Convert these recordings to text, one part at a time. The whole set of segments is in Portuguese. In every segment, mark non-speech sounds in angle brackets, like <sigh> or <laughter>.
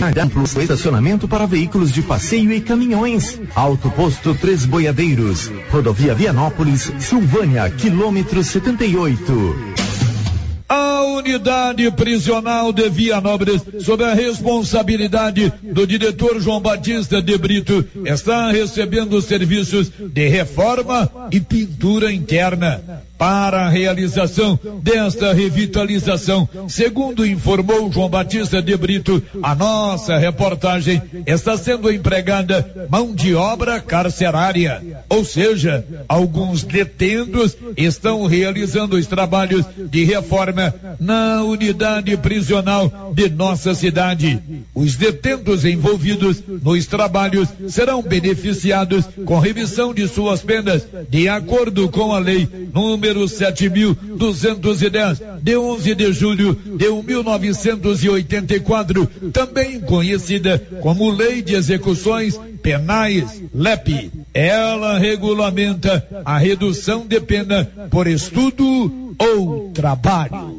Amplo estacionamento para veículos de passeio e caminhões. Alto Posto Três Boiadeiros. Rodovia Vianópolis, Silvânia, quilômetro 78. A unidade prisional de Vianópolis, sob a responsabilidade do diretor João Batista de Brito, está recebendo serviços de reforma e pintura interna para a realização desta revitalização. Segundo informou João Batista de Brito, a nossa reportagem está sendo empregada mão de obra carcerária, ou seja, alguns detentos estão realizando os trabalhos de reforma na unidade prisional de nossa cidade. Os detentos envolvidos nos trabalhos serão beneficiados com revisão de suas penas de acordo com a lei número número 7210, de 11 de julho de 1984, também conhecida como Lei de Execuções Penais, LEP. Ela regulamenta a redução de pena por estudo ou trabalho.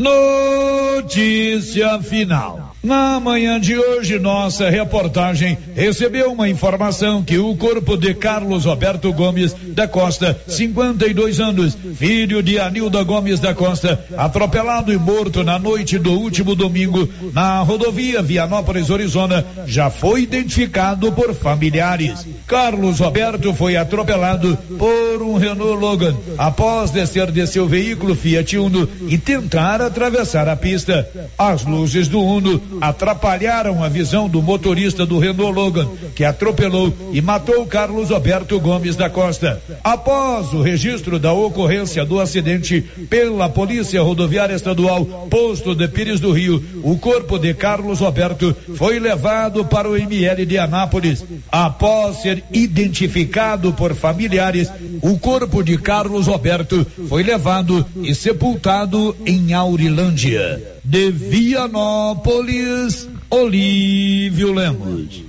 Notícia final. Na manhã de hoje, nossa reportagem recebeu uma informação que o corpo de Carlos Roberto Gomes da Costa, 52 anos, filho de Anilda Gomes da Costa, atropelado e morto na noite do último domingo na rodovia Vianópolis Orizona, já foi identificado por familiares. Carlos Roberto foi atropelado por um Renault Logan após descer de seu veículo Fiat Uno e tentar atravessar a pista. As luzes do Uno atrapalharam a visão do motorista do Renault Logan, que atropelou e matou Carlos Alberto Gomes da Costa. Após o registro da ocorrência do acidente pela Polícia Rodoviária Estadual, posto de Pires do Rio, o corpo de Carlos Roberto foi levado para o ML de Anápolis. Após ser identificado por familiares, o corpo de Carlos Roberto foi levado e sepultado em Aurilândia. De Vianópolis, Olívio Lemos.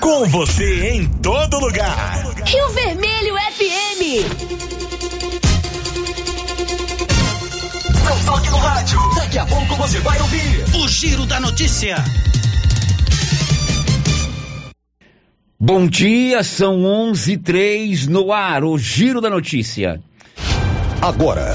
Com você em todo lugar. Rio Vermelho FM. Não toque no rádio. Daqui a pouco você vai ouvir o Giro da Notícia. Bom dia, são 11:03 no ar, o Giro da Notícia. Agora,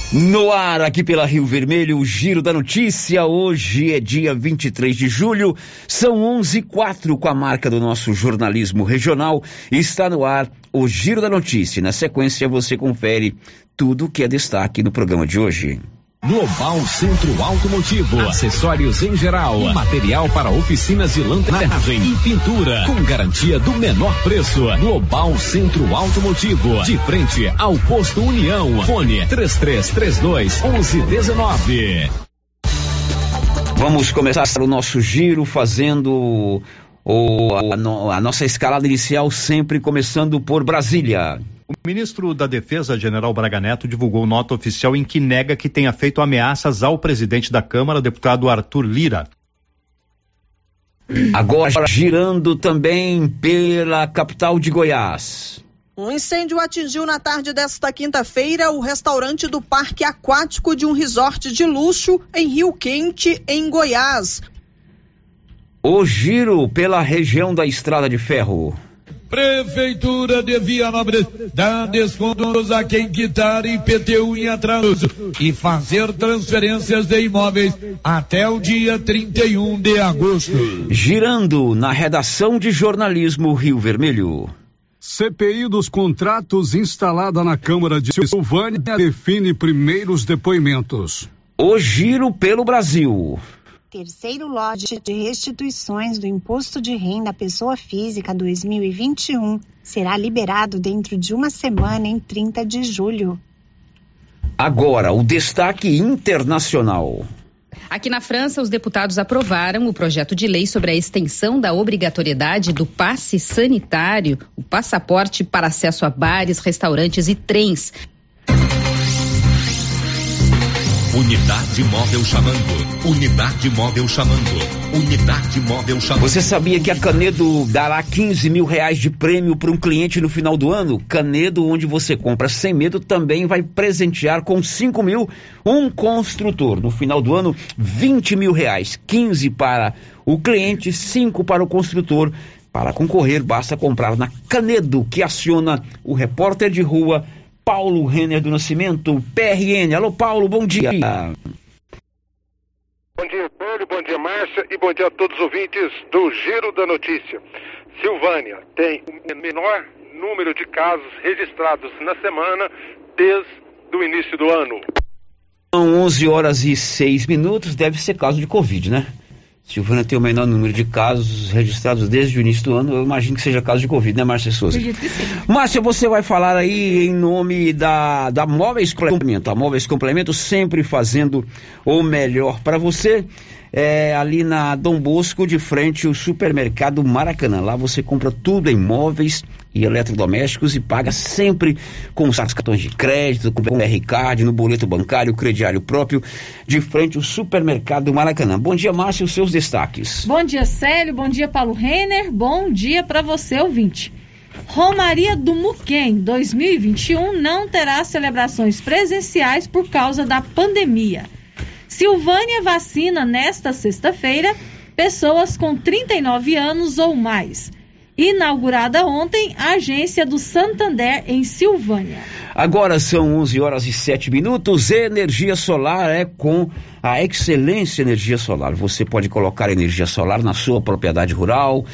No ar, aqui pela Rio Vermelho, o Giro da Notícia. Hoje é dia 23 de julho, são 11:04 com a marca do nosso jornalismo regional. Está no ar o Giro da Notícia. Na sequência, você confere tudo o que é destaque no programa de hoje. Global Centro Automotivo, acessórios em geral, material para oficinas de lanternagem e pintura, com garantia do menor preço. Global Centro Automotivo, de frente ao posto União. Fone 3332 1119. Vamos começar o nosso giro fazendo o, a, a nossa escalada inicial sempre começando por Brasília. O ministro da Defesa, general Braga Neto, divulgou nota oficial em que nega que tenha feito ameaças ao presidente da Câmara, deputado Arthur Lira. Agora girando também pela capital de Goiás. Um incêndio atingiu na tarde desta quinta-feira o restaurante do Parque Aquático de um resort de luxo em Rio Quente, em Goiás. O giro pela região da Estrada de Ferro. Prefeitura de Vianópolis dá descontos a quem quitar IPTU em atraso e fazer transferências de imóveis até o dia 31 de agosto. Girando na redação de jornalismo Rio Vermelho. CPI dos contratos instalada na Câmara de Silvânia define primeiros depoimentos. O giro pelo Brasil. Terceiro lote de restituições do Imposto de Renda à Pessoa Física 2021 será liberado dentro de uma semana, em 30 de julho. Agora, o destaque internacional. Aqui na França, os deputados aprovaram o projeto de lei sobre a extensão da obrigatoriedade do passe sanitário, o passaporte para acesso a bares, restaurantes e trens. Unidade móvel chamando. Unidade móvel chamando. Unidade móvel chamando. Você sabia que a Canedo dará 15 mil reais de prêmio para um cliente no final do ano? Canedo, onde você compra sem medo, também vai presentear com 5 mil um construtor. No final do ano, 20 mil reais. 15 para o cliente, 5 para o construtor. Para concorrer, basta comprar na Canedo, que aciona o repórter de rua Paulo Renner do Nascimento, PRN. Alô, Paulo, bom dia. Bom dia, Paulo, bom dia, Márcia, e bom dia a todos os ouvintes do Giro da Notícia. Silvânia tem o menor número de casos registrados na semana desde o início do ano. São 11 horas e 6 minutos, deve ser caso de Covid, né? Silvânia tem o menor número de casos registrados desde o início do ano. Eu imagino que seja caso de Covid, né, Márcia Souza? Márcia, você vai falar aí em nome da, da Móveis Complemento. A Móveis Complemento sempre fazendo o melhor para você. É, ali na Dom Bosco, de frente ao supermercado Maracanã. Lá você compra tudo em móveis e eletrodomésticos e paga sempre com os cartões de crédito, com o R-Card, no boleto bancário, crediário próprio, de frente ao supermercado Maracanã. Bom dia, Márcio, seus destaques. Bom dia, Célio. Bom dia, Paulo Renner. Bom dia para você, ouvinte. Romaria do Muquem 2021 não terá celebrações presenciais por causa da pandemia. Silvânia vacina nesta sexta-feira pessoas com 39 anos ou mais. Inaugurada ontem a agência do Santander em Silvânia. Agora são 11 horas e 7 minutos. Energia solar é com a Excelência Energia Solar. Você pode colocar energia solar na sua propriedade rural,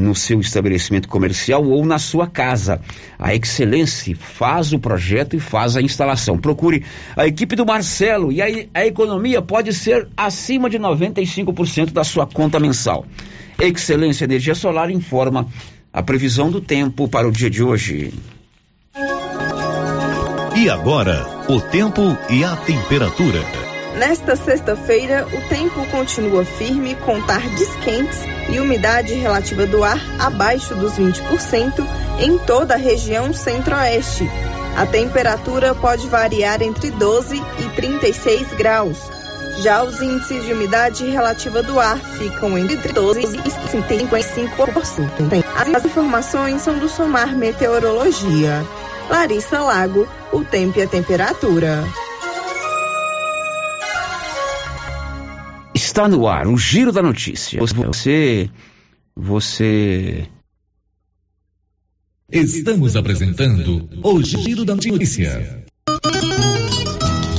no seu estabelecimento comercial ou na sua casa. A Excelência faz o projeto e faz a instalação. Procure a equipe do Marcelo e aí a economia pode ser acima de 95% da sua conta mensal. Excelência Energia Solar informa a previsão do tempo para o dia de hoje. E agora, o tempo e a temperatura. Nesta sexta-feira, o tempo continua firme com tardes quentes e umidade relativa do ar abaixo dos 20% em toda a região centro-oeste. A temperatura pode variar entre 12 e 36 graus. Já os índices de umidade relativa do ar ficam entre 12 e 55%. As informações são do Somar Meteorologia. Larissa Lago, o tempo e a temperatura. Está no ar o Giro da Notícia. Você. Você. Estamos apresentando o Giro da Notícia.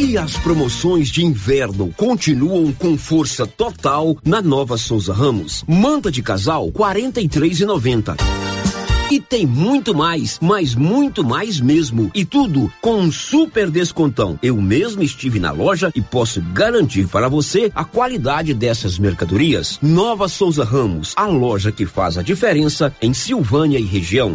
E as promoções de inverno continuam com força total na Nova Souza Ramos. Manta de casal, R$ 43,90. E tem muito mais, mas muito mais mesmo. E tudo com um super descontão. Eu mesmo estive na loja e posso garantir para você a qualidade dessas mercadorias. Nova Souza Ramos, a loja que faz a diferença em Silvânia e região.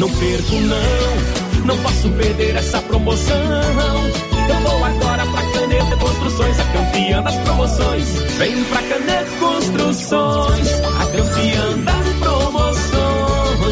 Não perco não, não posso perder essa promoção. Eu vou agora pra Canedo Construções, a campeã das promoções. Vem pra Canedo Construções, a campeã das.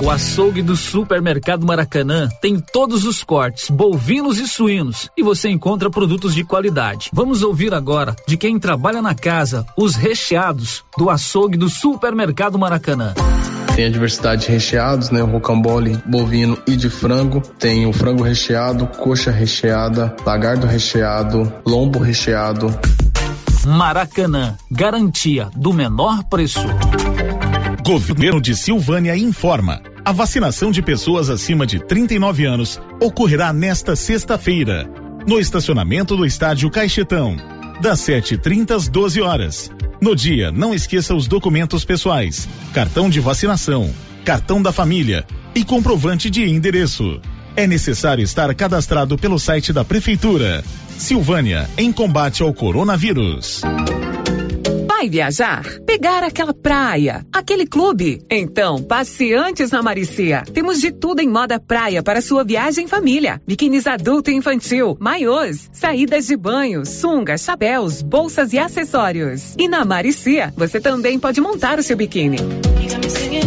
O açougue do Supermercado Maracanã tem todos os cortes, bovinos e suínos, e você encontra produtos de qualidade. Vamos ouvir agora de quem trabalha na casa os recheados do açougue do Supermercado Maracanã. Tem a diversidade de recheados, né? O rocambole bovino e de frango. Tem o frango recheado, coxa recheada, lagardo recheado, lombo recheado. Maracanã, garantia do menor preço. Governo de Silvânia informa. A vacinação de pessoas acima de 39 anos ocorrerá nesta sexta-feira, no estacionamento do estádio Caixetão, das 7h30 às 12 horas. No dia, não esqueça os documentos pessoais, cartão de vacinação, cartão da família e comprovante de endereço. É necessário estar cadastrado pelo site da Prefeitura. Silvânia, em combate ao coronavírus. Vai viajar? Pegar aquela praia, aquele clube? Então, passe antes na Maricia. Temos de tudo em moda praia para sua viagem em família. Biquínis adulto e infantil, maiôs, saídas de banho, sungas, chapéus, bolsas e acessórios. E na Maricia, você também pode montar o seu biquíni.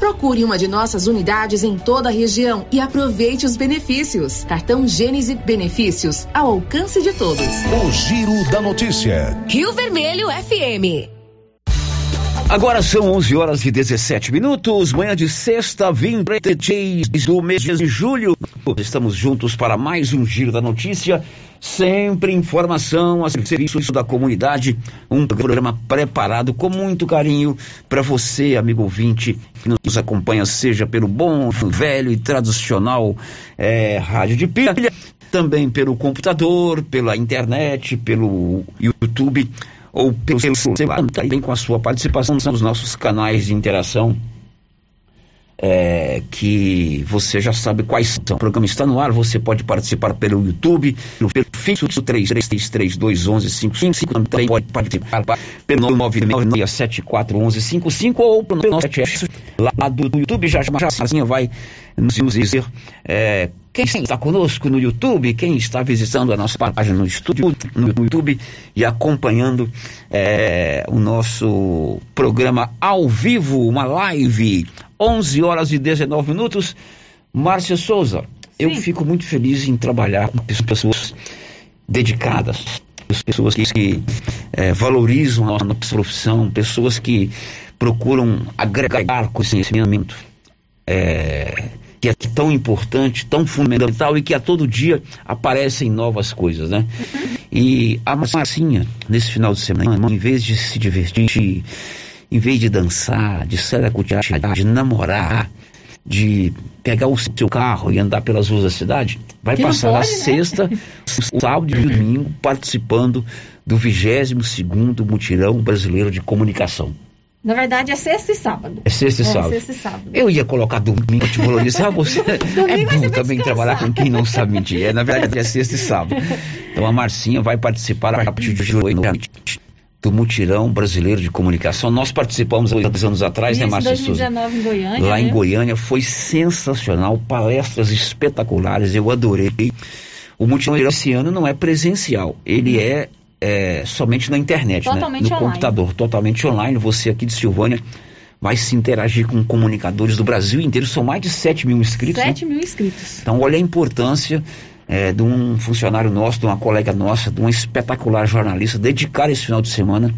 Procure uma de nossas unidades em toda a região e aproveite os benefícios. Cartão Gênese Benefícios ao alcance de todos. O Giro da Notícia. Rio Vermelho FM. Agora são 11 horas e 17 minutos, manhã de sexta, 23 do mês de julho. Estamos juntos para mais um Giro da Notícia. Sempre informação a serviço da comunidade. Um programa preparado com muito carinho para você, amigo ouvinte, que nos acompanha, seja pelo bom, velho e tradicional é, rádio de pilha, também pelo computador, pela internet, pelo YouTube ou pelo celular, também com a sua participação nos nossos canais de interação. É, que você já sabe quais são. O programa está no ar, você pode participar pelo YouTube, no fixo 33321155, também pode participar pelo 996741155 ou pelo nosso chat lá do YouTube, já já já vai nos dizer é, quem está conosco no YouTube, quem está visitando a nossa página no estúdio, no YouTube e acompanhando é, o nosso programa ao vivo, uma live, 11 horas e 19 minutos. Márcia Souza, eu fico muito feliz em trabalhar com pessoas dedicadas, pessoas que, que é, valorizam a nossa profissão, pessoas que procuram agregar conhecimento. É, que é tão importante, tão fundamental e que a todo dia aparecem novas coisas, né? E a Marcinha, nesse final de semana, em vez de se divertir, em vez de dançar, de cotidianidade, de namorar, de pegar o seu carro e andar pelas ruas da cidade, vai Que passar a pode, né? sexta, sábado e domingo participando do 22 segundo Mutirão Brasileiro de Comunicação. Na verdade, é sexta e sábado. É sexta e É, sábado. sexta e sábado. Eu ia colocar domingo, te valorizar ah, você. <laughs> É bom também trabalhar com quem não sabe mentir. É, na verdade, é sexta e sábado. Então a Marcinha vai participar a partir de hoje noite do Mutirão Brasileiro de Comunicação. Nós participamos há dois anos atrás, né, Isso, em Márcia Souza? 2019 em Goiânia. Lá né? em Goiânia foi sensacional, palestras espetaculares, eu adorei. O Mutirão esse ano não é presencial, ele é, é somente na internet, né? Totalmente no online. computador, totalmente online. Você aqui de Silvânia vai se interagir com comunicadores do Brasil inteiro, são mais de 7 mil inscritos. né? 7 mil inscritos. Então, olha a importância é, de um funcionário nosso, de uma colega nossa, de uma espetacular jornalista, dedicar esse final de semana.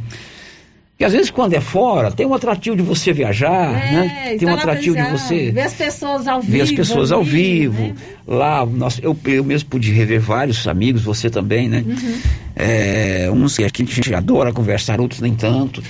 E às vezes, quando é fora, tem um atrativo de você viajar, né? Tem um atrativo de você Ver as pessoas ao vivo. ver as pessoas ao ali, vivo. né? Lá, nós, eu, eu mesmo pude rever vários amigos, você também, né? Uhum. É, uns que a gente adora conversar, outros nem tanto.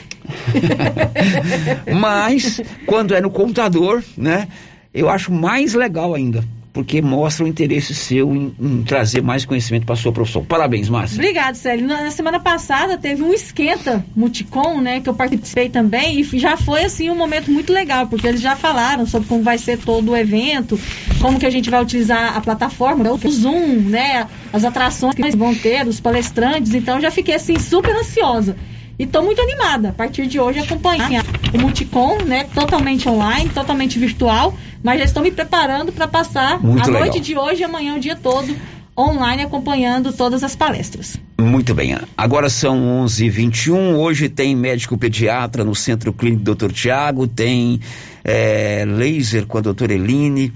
<laughs> Mas, quando é no computador, né? Eu acho mais legal ainda, porque mostra o interesse seu em, em trazer mais conhecimento para a sua profissão. Parabéns, Márcia. Obrigado, Célio. Na na semana passada teve um esquenta Multicom, né, que eu participei também, e já foi assim um momento muito legal, porque eles já falaram sobre como vai ser todo o evento, como que a gente vai utilizar a plataforma, o Zoom, né, as atrações que vão ter, os palestrantes, então já fiquei assim super ansiosa. E estou muito animada a partir de hoje acompanhar o Multicom, né, totalmente online, totalmente virtual, mas já estou me preparando para passar Muito a legal. noite de hoje e amanhã o dia todo online acompanhando todas as palestras. Muito bem. Agora são 11h21. Hoje tem médico pediatra no Centro Clínico Dr. Tiago, tem eh, laser com a doutora Eline,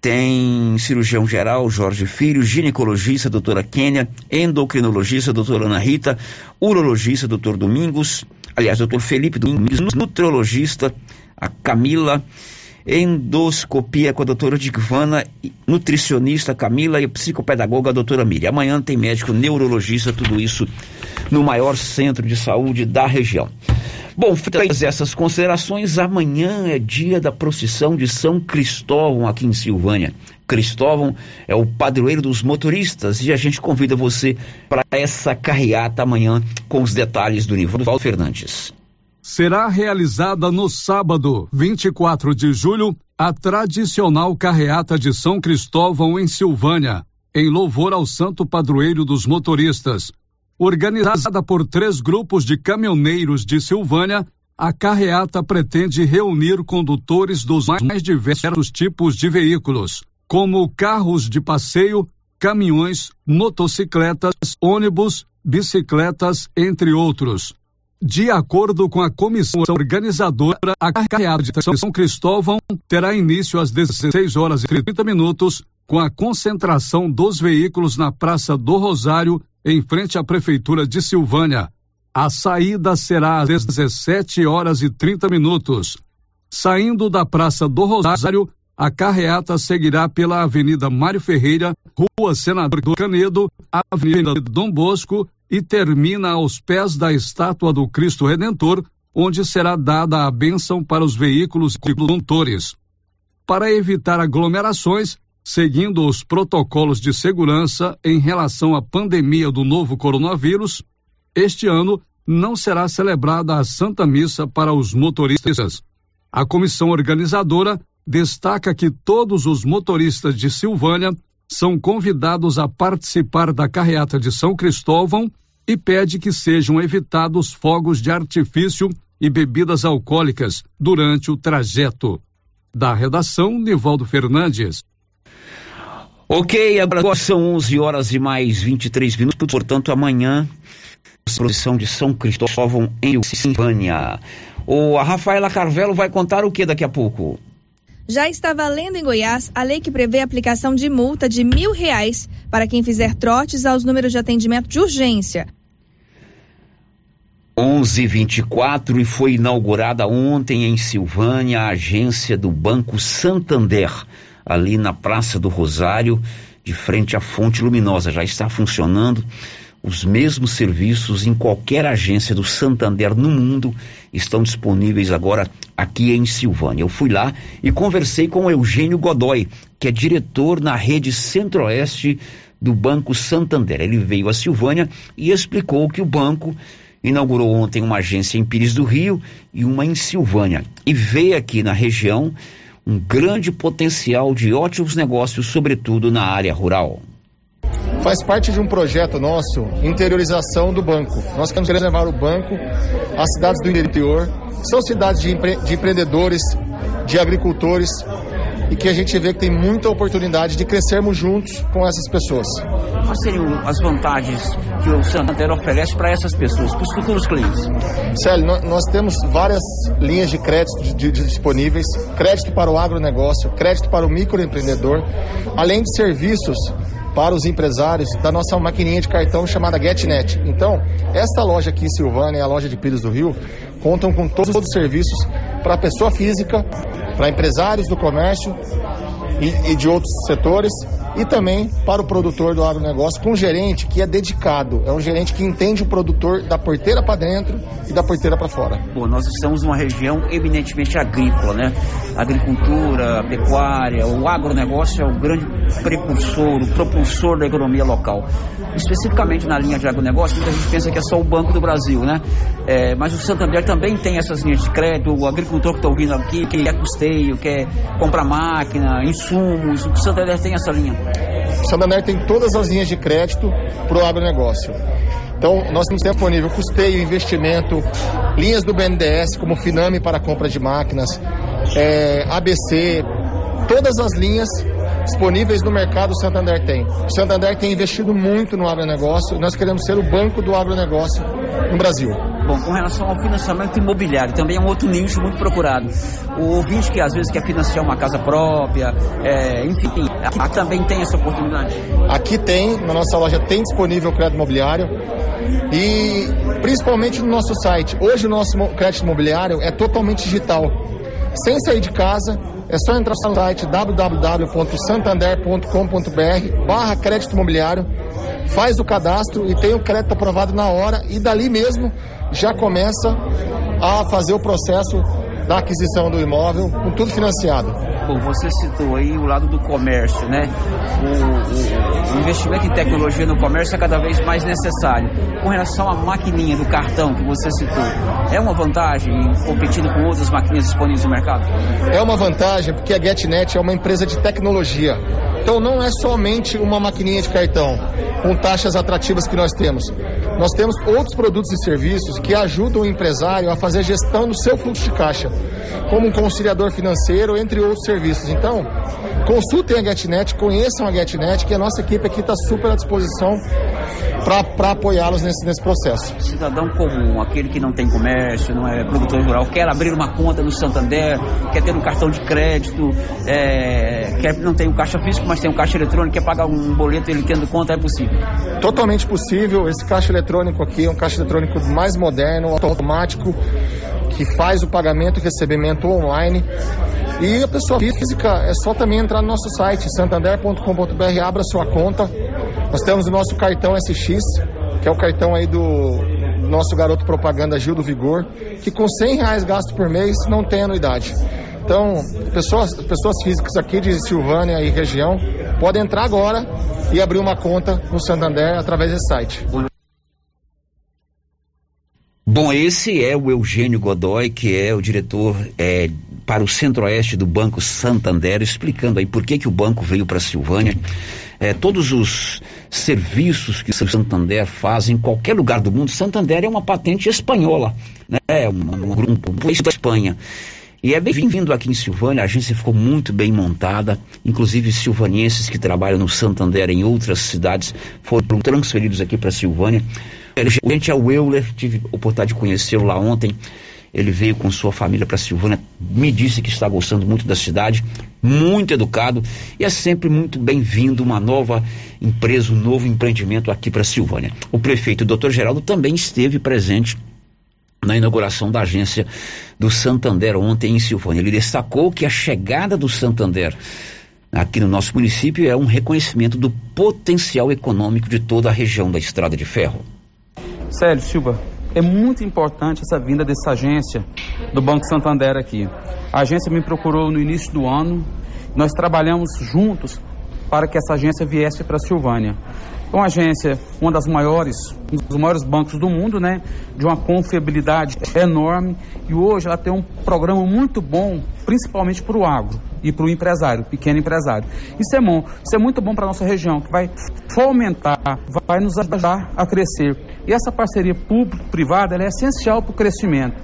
tem cirurgião geral Jorge Filho, ginecologista doutora Kênia, endocrinologista doutora Ana Rita, urologista doutor Domingos, aliás, doutor Felipe Domingos, nutrologista a Camila, endoscopia com a doutora Digvana, nutricionista Camila e psicopedagoga a doutora Miriam. Amanhã tem médico neurologista, tudo isso no maior centro de saúde da região. Bom, feitas essas considerações, amanhã é dia da procissão de São Cristóvão aqui em Silvânia. Cristóvão é o padroeiro dos motoristas e a gente convida você para essa carreata amanhã com os detalhes do Nivaldo Fernandes. Será realizada no sábado, 24 de julho, a tradicional carreata de São Cristóvão em Silvânia, em louvor ao santo padroeiro dos motoristas. Organizada por três grupos de caminhoneiros de Silvânia, a carreata pretende reunir condutores dos mais diversos tipos de veículos, como carros de passeio, caminhões, motocicletas, ônibus, bicicletas, entre outros. De acordo com a comissão organizadora, a carreata de São Cristóvão terá início às 16 horas e 30 minutos, com a concentração dos veículos na Praça do Rosário, em frente à Prefeitura de Silvânia. A saída será às 17 horas e 30 minutos. Saindo da Praça do Rosário, a carreata seguirá pela Avenida Mário Ferreira, Rua Senador Canedo, Avenida Dom Bosco e termina aos pés da estátua do Cristo Redentor, onde será dada a bênção para os veículos e condutores. Para evitar aglomerações, seguindo os protocolos de segurança em relação à pandemia do novo coronavírus, este ano não será celebrada a Santa Missa para os motoristas. A comissão organizadora destaca que todos os motoristas de Silvânia são convidados a participar da carreata de São Cristóvão e pede que sejam evitados fogos de artifício e bebidas alcoólicas durante o trajeto. Da redação, Nivaldo Fernandes. Ok, agora são 11 horas e mais 23 minutos, portanto, amanhã, procissão de São Cristóvão em Silvânia. O, a Rafaela Carvelo vai contar o que daqui a pouco? Já está valendo em Goiás a lei que prevê a aplicação de multa de mil reais para quem fizer trotes aos números de atendimento de urgência. 11:24 e foi inaugurada ontem em Silvânia a agência do Banco Santander, ali na Praça do Rosário, de frente à Fonte Luminosa. Já está funcionando os mesmos serviços em qualquer agência do Santander no mundo estão disponíveis agora aqui em Silvânia. Eu fui lá e conversei com Eugênio Godoy, que é diretor na rede Centro-Oeste do Banco Santander. Ele veio a Silvânia e explicou que o banco inaugurou ontem uma agência em Pires do Rio e uma em Silvânia. E vê aqui na região um grande potencial de ótimos negócios, sobretudo na área rural. Faz parte de um projeto nosso, interiorização do banco. Nós queremos levar o banco às cidades do interior, são cidades de, empre de empreendedores, de agricultores, e que a gente vê que tem muita oportunidade de crescermos juntos com essas pessoas. Quais seriam as vantagens que o Santander oferece para essas pessoas, para os futuros clientes? Célio, nós temos várias linhas de crédito de, de, de disponíveis, crédito para o agronegócio, crédito para o microempreendedor, além de serviços para os empresários da nossa maquininha de cartão chamada GetNet. Então, esta loja aqui em Silvânia, a loja de Pires do Rio, contam com todos os serviços para a pessoa física, para empresários do comércio e, e de outros setores e também para o produtor do agronegócio, com um gerente que é dedicado, é um gerente que entende o produtor da porteira para dentro e da porteira para fora. Bom, nós estamos numa região eminentemente agrícola, né? agricultura, pecuária, o agronegócio é o grande precursor, o propulsor da economia local. Especificamente na linha de agronegócio, muita gente pensa que é só o Banco do Brasil, né? É, mas o Santander também tem essas linhas de crédito, o agricultor que está ouvindo aqui, que quer custeio, quer comprar máquina, insumos, o Santander tem essa linha. Santander tem todas as linhas de crédito para o agronegócio. Então, nós temos disponível custeio, investimento, linhas do BNDES, como Finame para compra de máquinas, é, ABC, todas as linhas disponíveis no mercado o Santander tem. O Santander tem investido muito no agronegócio e nós queremos ser o banco do agronegócio no Brasil. Bom, com relação ao financiamento imobiliário, também é um outro nicho muito procurado. O ouvinte que às vezes quer financiar uma casa própria, é, enfim, aqui também tem essa oportunidade? Aqui tem, na nossa loja tem disponível o crédito imobiliário e principalmente no nosso site. Hoje o nosso crédito imobiliário é totalmente digital. Sem sair de casa, é só entrar no site www.santander.com.br barra crédito imobiliário, faz o cadastro e tem o crédito aprovado na hora e dali mesmo já começa a fazer o processo da aquisição do imóvel, com tudo financiado. Bom, você citou aí o lado do comércio, né? O, o, o, investimento em tecnologia no comércio é cada vez mais necessário. Com relação à maquininha do cartão que você citou, é uma vantagem competindo com outras maquininhas disponíveis no mercado? É uma vantagem porque a GetNet é uma empresa de tecnologia. Então não é somente uma maquininha de cartão com taxas atrativas que nós temos. Nós temos outros produtos e serviços que ajudam o empresário a fazer a gestão do seu fluxo de caixa, como um conciliador financeiro, entre outros serviços. Então, consultem a GetNet, conheçam a GetNet, que a nossa equipe aqui está super à disposição para apoiá-los nesse, nesse processo. Cidadão comum, aquele que não tem comércio, não é produtor rural, quer abrir uma conta no Santander, quer ter um cartão de crédito, é, quer não tem um caixa físico, mas tem um caixa eletrônico, quer pagar um boleto ele tendo conta, é possível? Totalmente possível. Esse caixa eletrônico aqui é um caixa eletrônico mais moderno, automático, que faz o pagamento e recebimento online. E a pessoa física é só também entrar no nosso site, santander.com.br, abra sua conta. Nós temos o nosso cartão SX, que é o cartão aí do nosso garoto propaganda Gil do Vigor, que com 100 reais gasto por mês não tem anuidade. Então, pessoas, pessoas físicas aqui de Silvânia e região podem entrar agora e abrir uma conta no Santander através desse site. Bom, esse é o Eugênio Godoy, que é o diretor é, para o Centro-Oeste do Banco Santander, explicando aí por que, que o banco veio para Silvânia. É, todos os serviços que o Santander faz em qualquer lugar do mundo, Santander é uma patente espanhola, né? É um, um grupo da Espanha. E é bem-vindo aqui em Silvânia, a agência ficou muito bem montada, inclusive silvanienses que trabalham no Santander em outras cidades foram transferidos aqui para Silvânia. O gente é o Euler, tive a oportunidade de conhecê-lo lá ontem. Ele veio com sua família para Silvânia, me disse que está gostando muito da cidade, muito educado e é sempre muito bem-vindo uma nova empresa, um novo empreendimento aqui para Silvânia. O prefeito, o doutor Geraldo, também esteve presente na inauguração da agência do Santander ontem em Silvânia. Ele destacou que a chegada do Santander aqui no nosso município é um reconhecimento do potencial econômico de toda a região da Estrada de Ferro. Célio Silva, é muito importante essa vinda dessa agência do Banco Santander aqui. A agência me procurou no início do ano, nós trabalhamos juntos para que essa agência viesse para Silvânia. É uma agência, uma das maiores, um dos maiores bancos do mundo, né? De uma confiabilidade enorme. E hoje ela tem um programa muito bom, principalmente para o agro e para o empresário, pequeno empresário. Isso é bom, isso é muito bom para a nossa região, que vai fomentar, vai nos ajudar a crescer. E essa parceria público-privada é essencial para o crescimento.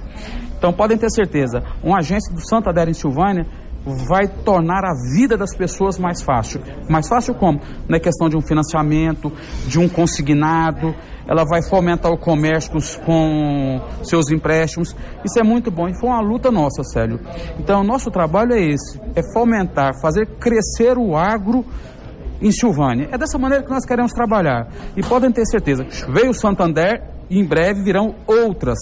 Então podem ter certeza, uma agência do Santander em Silvânia vai tornar a vida das pessoas mais fácil. Mais fácil como? Na questão de um financiamento, de um consignado, ela vai fomentar o comércio com seus empréstimos. Isso é muito bom e foi uma luta nossa, Célio. Então, nosso trabalho é esse, é fomentar, fazer crescer o agro em Silvânia. É dessa maneira que nós queremos trabalhar. E podem ter certeza, veio o Santander e em breve virão outras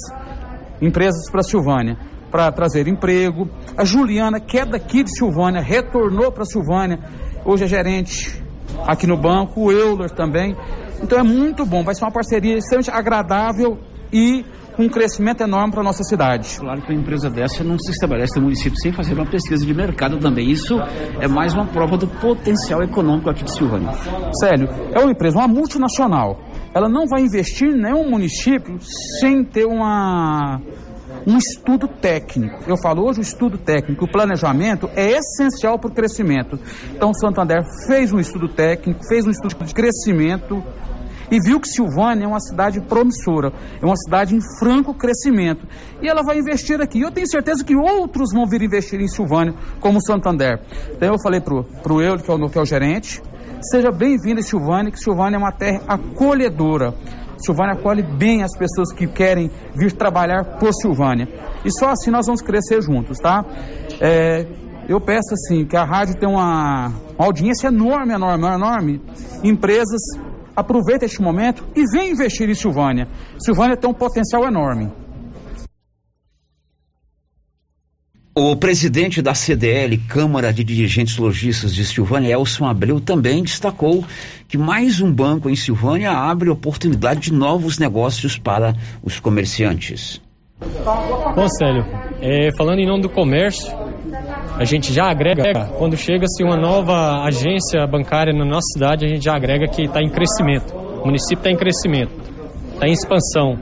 empresas para Silvânia para trazer emprego. A Juliana, que é daqui de Silvânia, retornou para Silvânia, hoje é gerente aqui no banco, o Euler também. Então é muito bom, vai ser uma parceria extremamente agradável e com um crescimento enorme para a nossa cidade. Claro que uma empresa dessa não se estabelece no município sem fazer uma pesquisa de mercado também. Isso é mais uma prova do potencial econômico aqui de Silvânia. Sério, é uma empresa, uma multinacional. Ela não vai investir em nenhum município sem ter uma um estudo técnico. Eu falo hoje o estudo técnico, o planejamento é essencial para o crescimento. Então o Santander fez um estudo técnico, fez um estudo de crescimento e viu que Silvânia é uma cidade promissora, é uma cidade em franco crescimento. E ela vai investir aqui. Eu tenho certeza que outros vão vir investir em Silvânia, como o Santander. Então eu falei para o Euler, que é o, que é o gerente, seja bem-vindo em Silvânia, que Silvânia é uma terra acolhedora. Silvânia acolhe bem as pessoas que querem vir trabalhar por Silvânia. E só assim nós vamos crescer juntos, tá? É, eu peço assim que a rádio tem uma, uma audiência enorme, enorme, enorme. Empresas aproveitem este momento e venham investir em Silvânia. Silvânia tem um potencial enorme. O presidente da CDL, Câmara de Dirigentes Logistas de Silvânia, Elson Abreu, também destacou que mais um banco em Silvânia abre oportunidade de novos negócios para os comerciantes. Bom, Célio, é, falando em nome do comércio, a gente já agrega, quando chega-se uma nova agência bancária na nossa cidade, a gente já agrega que está em crescimento. O município está em crescimento, está em expansão,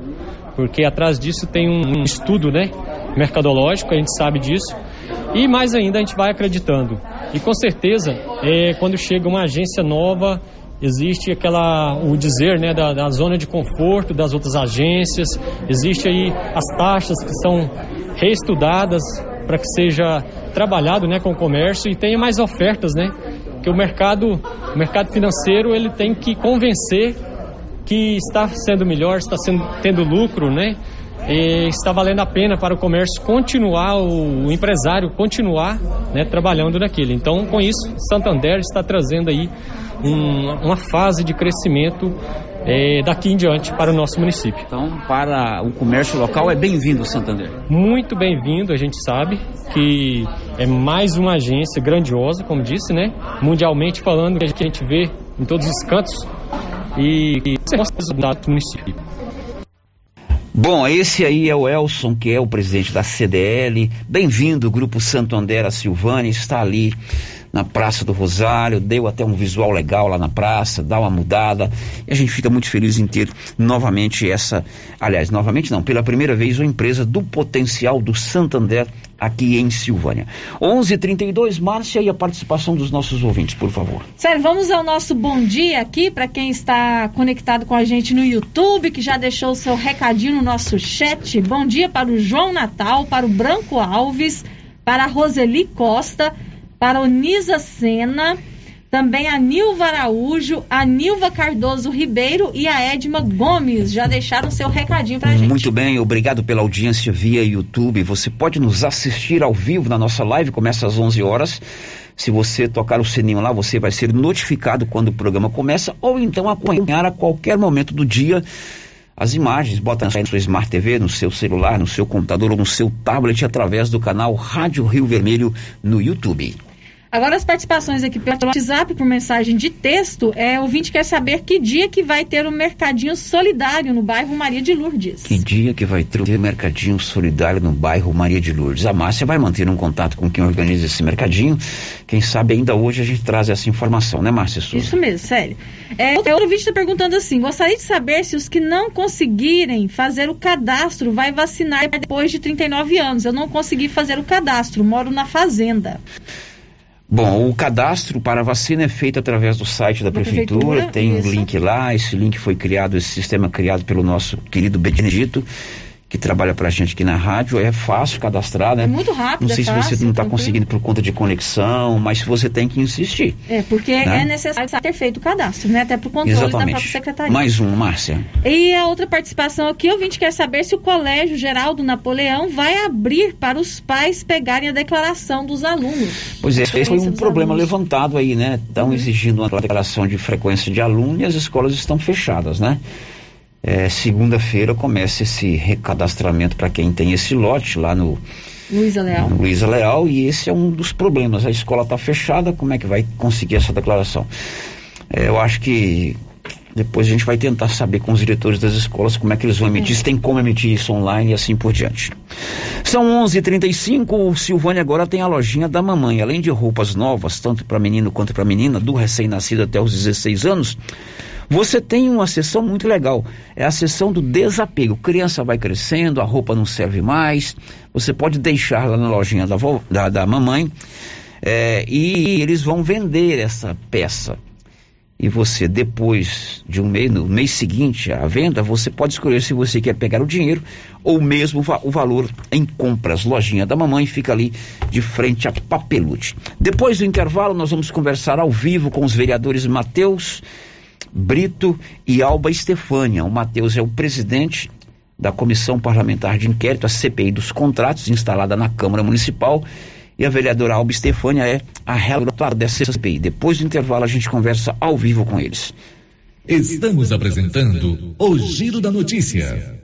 porque atrás disso tem um, um estudo, né? Mercadológico, a gente sabe disso. E mais ainda a gente vai acreditando. E com certeza, é, quando chega uma agência nova, existe aquela o dizer né, da, da, zona de conforto das outras agências, existe aí as taxas que são reestudadas para que seja trabalhado né, com o comércio e tenha mais ofertas, né? Que o mercado, o mercado financeiro ele tem que convencer que está sendo melhor, está sendo, tendo lucro, né? E está valendo a pena para o comércio continuar, o, empresário continuar né, trabalhando naquele. Então, com isso, Santander está trazendo aí um, uma fase de crescimento é, daqui em diante para o nosso município. Então, para o comércio local é bem-vindo Santander. Muito bem-vindo, a gente sabe que é mais uma agência grandiosa, como disse, né? Mundialmente falando, que a gente vê em todos os cantos e, e mostra do município. Bom, esse aí é o Elson, que é o presidente da CDL. Bem-vindo, Grupo Santo Andera Silvani, está ali na Praça do Rosário, deu até um visual legal lá na praça, dá uma mudada. E a gente fica muito feliz em ter novamente essa, aliás, novamente não, pela primeira vez uma empresa do potencial do Santander aqui em Silvânia. 11:32 Márcia e a participação dos nossos ouvintes, por favor. Sério, vamos ao nosso bom dia aqui para quem está conectado com a gente no YouTube, que já deixou o seu recadinho no nosso chat. Bom dia para o João Natal, para o Branco Alves, para a Roseli Costa, para o Nisa Sena, também a Nilva Araújo, a Nilva Cardoso Ribeiro e a Edma Gomes já deixaram seu recadinho pra gente. Muito bem, obrigado pela audiência via YouTube. Você pode nos assistir ao vivo na nossa live, começa às 11 horas. Se você tocar o sininho lá, você vai ser notificado quando o programa começa ou então acompanhar a qualquer momento do dia as imagens, bota na sua Smart TV, no seu celular, no seu computador ou no seu tablet através do canal Rádio Rio Vermelho no YouTube. Agora as participações aqui pelo WhatsApp por mensagem de texto, é, o ouvinte quer saber que dia que vai ter o mercadinho solidário no bairro Maria de Lourdes. Que dia que vai ter o mercadinho solidário no bairro Maria de Lourdes? A Márcia vai manter um contato com quem organiza esse mercadinho. Quem sabe ainda hoje a gente traz essa informação, né, Márcia Souza? Isso mesmo, sério. É, o ouvinte está perguntando assim: gostaria de saber se os que não conseguirem fazer o cadastro vai vacinar depois de 39 anos. Eu não consegui fazer o cadastro, moro na fazenda. Bom, o cadastro para a vacina é feito através do site da, da prefeitura, prefeitura, tem isso. um link lá, esse link foi criado, esse sistema criado pelo nosso querido Benedito, que trabalha pra gente aqui na rádio, é fácil cadastrar, né? É muito rápido, Não sei é se fácil, você não está conseguindo por conta de conexão, mas você tem que insistir. É, porque né? é necessário ter feito o cadastro, né? Até para o controle Exatamente. da própria secretaria. Mais um, Márcia. E a outra participação aqui, o ouvinte quer saber se o Colégio Geraldo Napoleão vai abrir para os pais pegarem a declaração dos alunos. Pois é, esse foi um problema alunos. levantado aí, né? Estão uhum. exigindo uma declaração de frequência de aluno e as escolas estão fechadas, né? É, Segunda-feira começa esse recadastramento para quem tem esse lote lá no Luísa Leal. No Luísa Leal, e esse é um dos problemas. A escola está fechada, como é que vai conseguir essa declaração? É, eu acho que depois a gente vai tentar saber com os diretores das escolas como é que eles vão emitir, se tem como emitir isso online e assim por diante. São 11:35. h 35 o Silvânia agora tem a lojinha da mamãe. Além de roupas novas, tanto para menino quanto para menina, do recém-nascido até os 16 anos, você tem uma sessão muito legal, é a sessão do desapego. Criança vai crescendo, a roupa não serve mais, você pode deixar lá na lojinha da, da, da mamãe é, e eles vão vender essa peça. E você, depois de um mês, no mês seguinte à venda, você pode escolher se você quer pegar o dinheiro ou mesmo o valor em compras. Lojinha da mamãe fica ali de frente a Papelute. Depois do intervalo, nós vamos conversar ao vivo com os vereadores Matheus Brito e Alba Estefânia. O Matheus é o presidente da Comissão Parlamentar de Inquérito, a CPI dos Contratos, instalada na Câmara Municipal. E a vereadora Alba Estefânia é a relatora dessa CPI. Depois do intervalo, a gente conversa ao vivo com eles. Estamos apresentando o Giro da Notícia.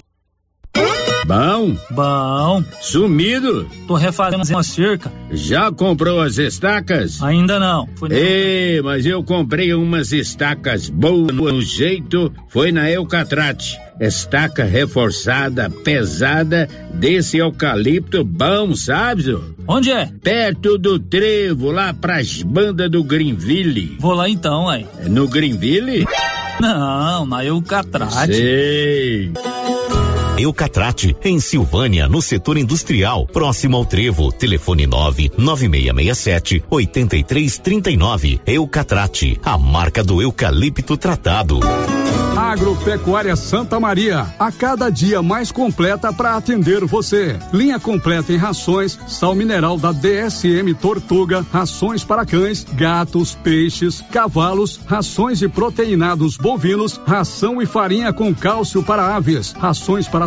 Bom? Bom. Sumido? Tô refazendo uma cerca. Já comprou as estacas? Ainda não. Ei, mas eu comprei umas estacas boas no jeito, foi na Eucatrate. Estaca reforçada, pesada, desse eucalipto bom, sabe? Onde é? Perto do trevo, lá pras bandas do Greenville. Vou lá então, aí. No Greenville? Não, na Eucatrate. Sei. Eucatrate, em Silvânia, no setor industrial, próximo ao Trevo. Telefone 99667 8339. Eucatrate, a marca do eucalipto tratado. Agropecuária Santa Maria, a cada dia mais completa para atender você. Linha completa em rações, sal mineral da DSM Tortuga, rações para cães, gatos, peixes, cavalos, rações de proteinados bovinos, ração e farinha com cálcio para aves, rações para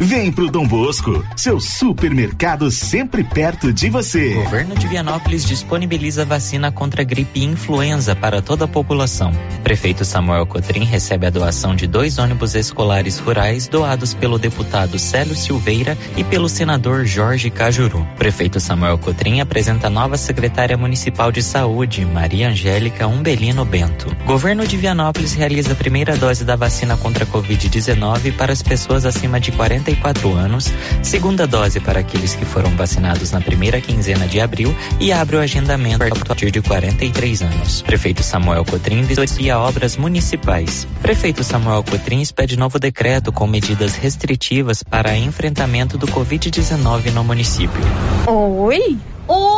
Vem pro Dom Bosco, seu supermercado sempre perto de você. O governo de Vianópolis disponibiliza vacina contra gripe e influenza para toda a população. Prefeito Samuel Cotrim recebe a doação de dois ônibus escolares rurais doados pelo deputado Célio Silveira e pelo senador Jorge Cajuru. Prefeito Samuel Cotrim apresenta a nova secretária municipal de saúde, Maria Angélica Umbelino Bento. Governo de Vianópolis realiza a primeira dose da vacina contra a Covid-19 para as pessoas acima de 40 64 anos, segunda dose para aqueles que foram vacinados na primeira quinzena de abril e abre o agendamento a partir de 43 anos. Prefeito Samuel Cotrim vistoria obras municipais. Prefeito Samuel Cotrim pede novo decreto com medidas restritivas para enfrentamento do Covid-19 no município. Oi? Oi!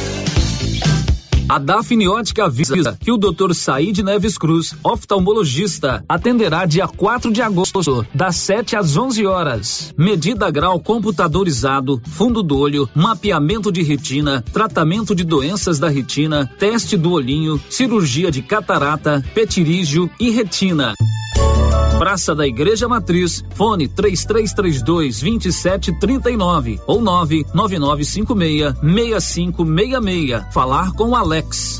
A Dafniótica avisa que o Dr. Said Neves Cruz, oftalmologista, atenderá dia 4 de agosto, das 7 às 11 horas. Medida grau computadorizado, fundo do olho, mapeamento de retina, tratamento de doenças da retina, teste do olhinho, cirurgia de catarata, petirígio e retina. Praça da Igreja Matriz, fone 3332 2739 ou 99956 6566. Falar com Alex.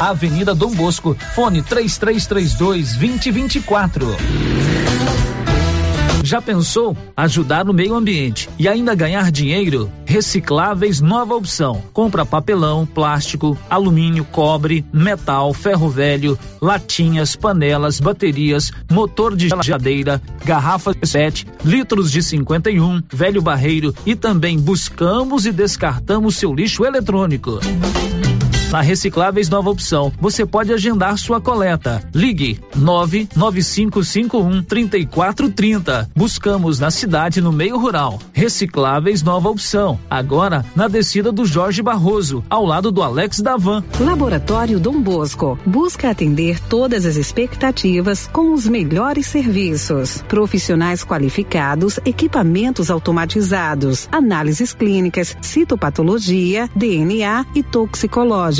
Avenida Dom Bosco, fone 3332 2024. Já pensou ajudar no meio ambiente e ainda ganhar dinheiro? Recicláveis nova opção. Compra papelão, plástico, alumínio, cobre, metal, ferro velho, latinhas, panelas, baterias, motor de geladeira, garrafa de 7, litros de 51, velho barreiro e também buscamos e descartamos seu lixo eletrônico. Na Recicláveis Nova Opção, você pode agendar sua coleta. Ligue 99551 3430. Buscamos na cidade no meio rural. Recicláveis Nova Opção. Agora na descida do Jorge Barroso, ao lado do Alex Davan. Laboratório Dom Bosco busca atender todas as expectativas com os melhores serviços. Profissionais qualificados, equipamentos automatizados, análises clínicas, citopatologia, DNA e toxicológica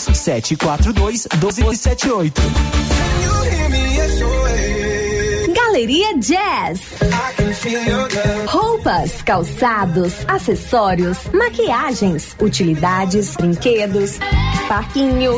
742 1278. Galeria Jazz. Roupas, calçados, acessórios, maquiagens, utilidades, brinquedos, parquinho.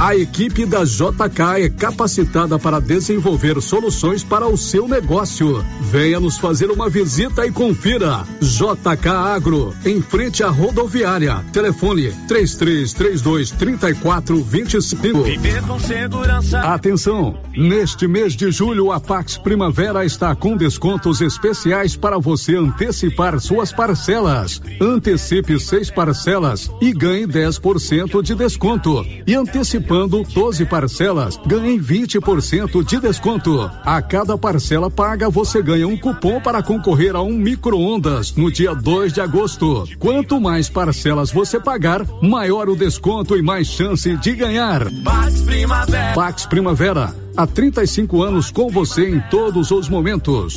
A equipe da JK é capacitada para desenvolver soluções para o seu negócio. Venha nos fazer uma visita e confira. JK Agro, em frente à rodoviária. Telefone 3332 3425. Viver com segurança. Atenção! Neste mês de julho, a Pax Primavera está com descontos especiais para você antecipar suas parcelas. Antecipe seis parcelas e ganhe 10% de desconto. E antecipando 12 parcelas, ganhe 20% de desconto. A cada parcela paga, você ganha um cupom para concorrer a um micro-ondas no dia 2 de agosto. Quanto mais parcelas você pagar, maior o desconto e mais chance de ganhar. Pax Primavera. Pax Primavera, há 35 anos com você em todos os momentos.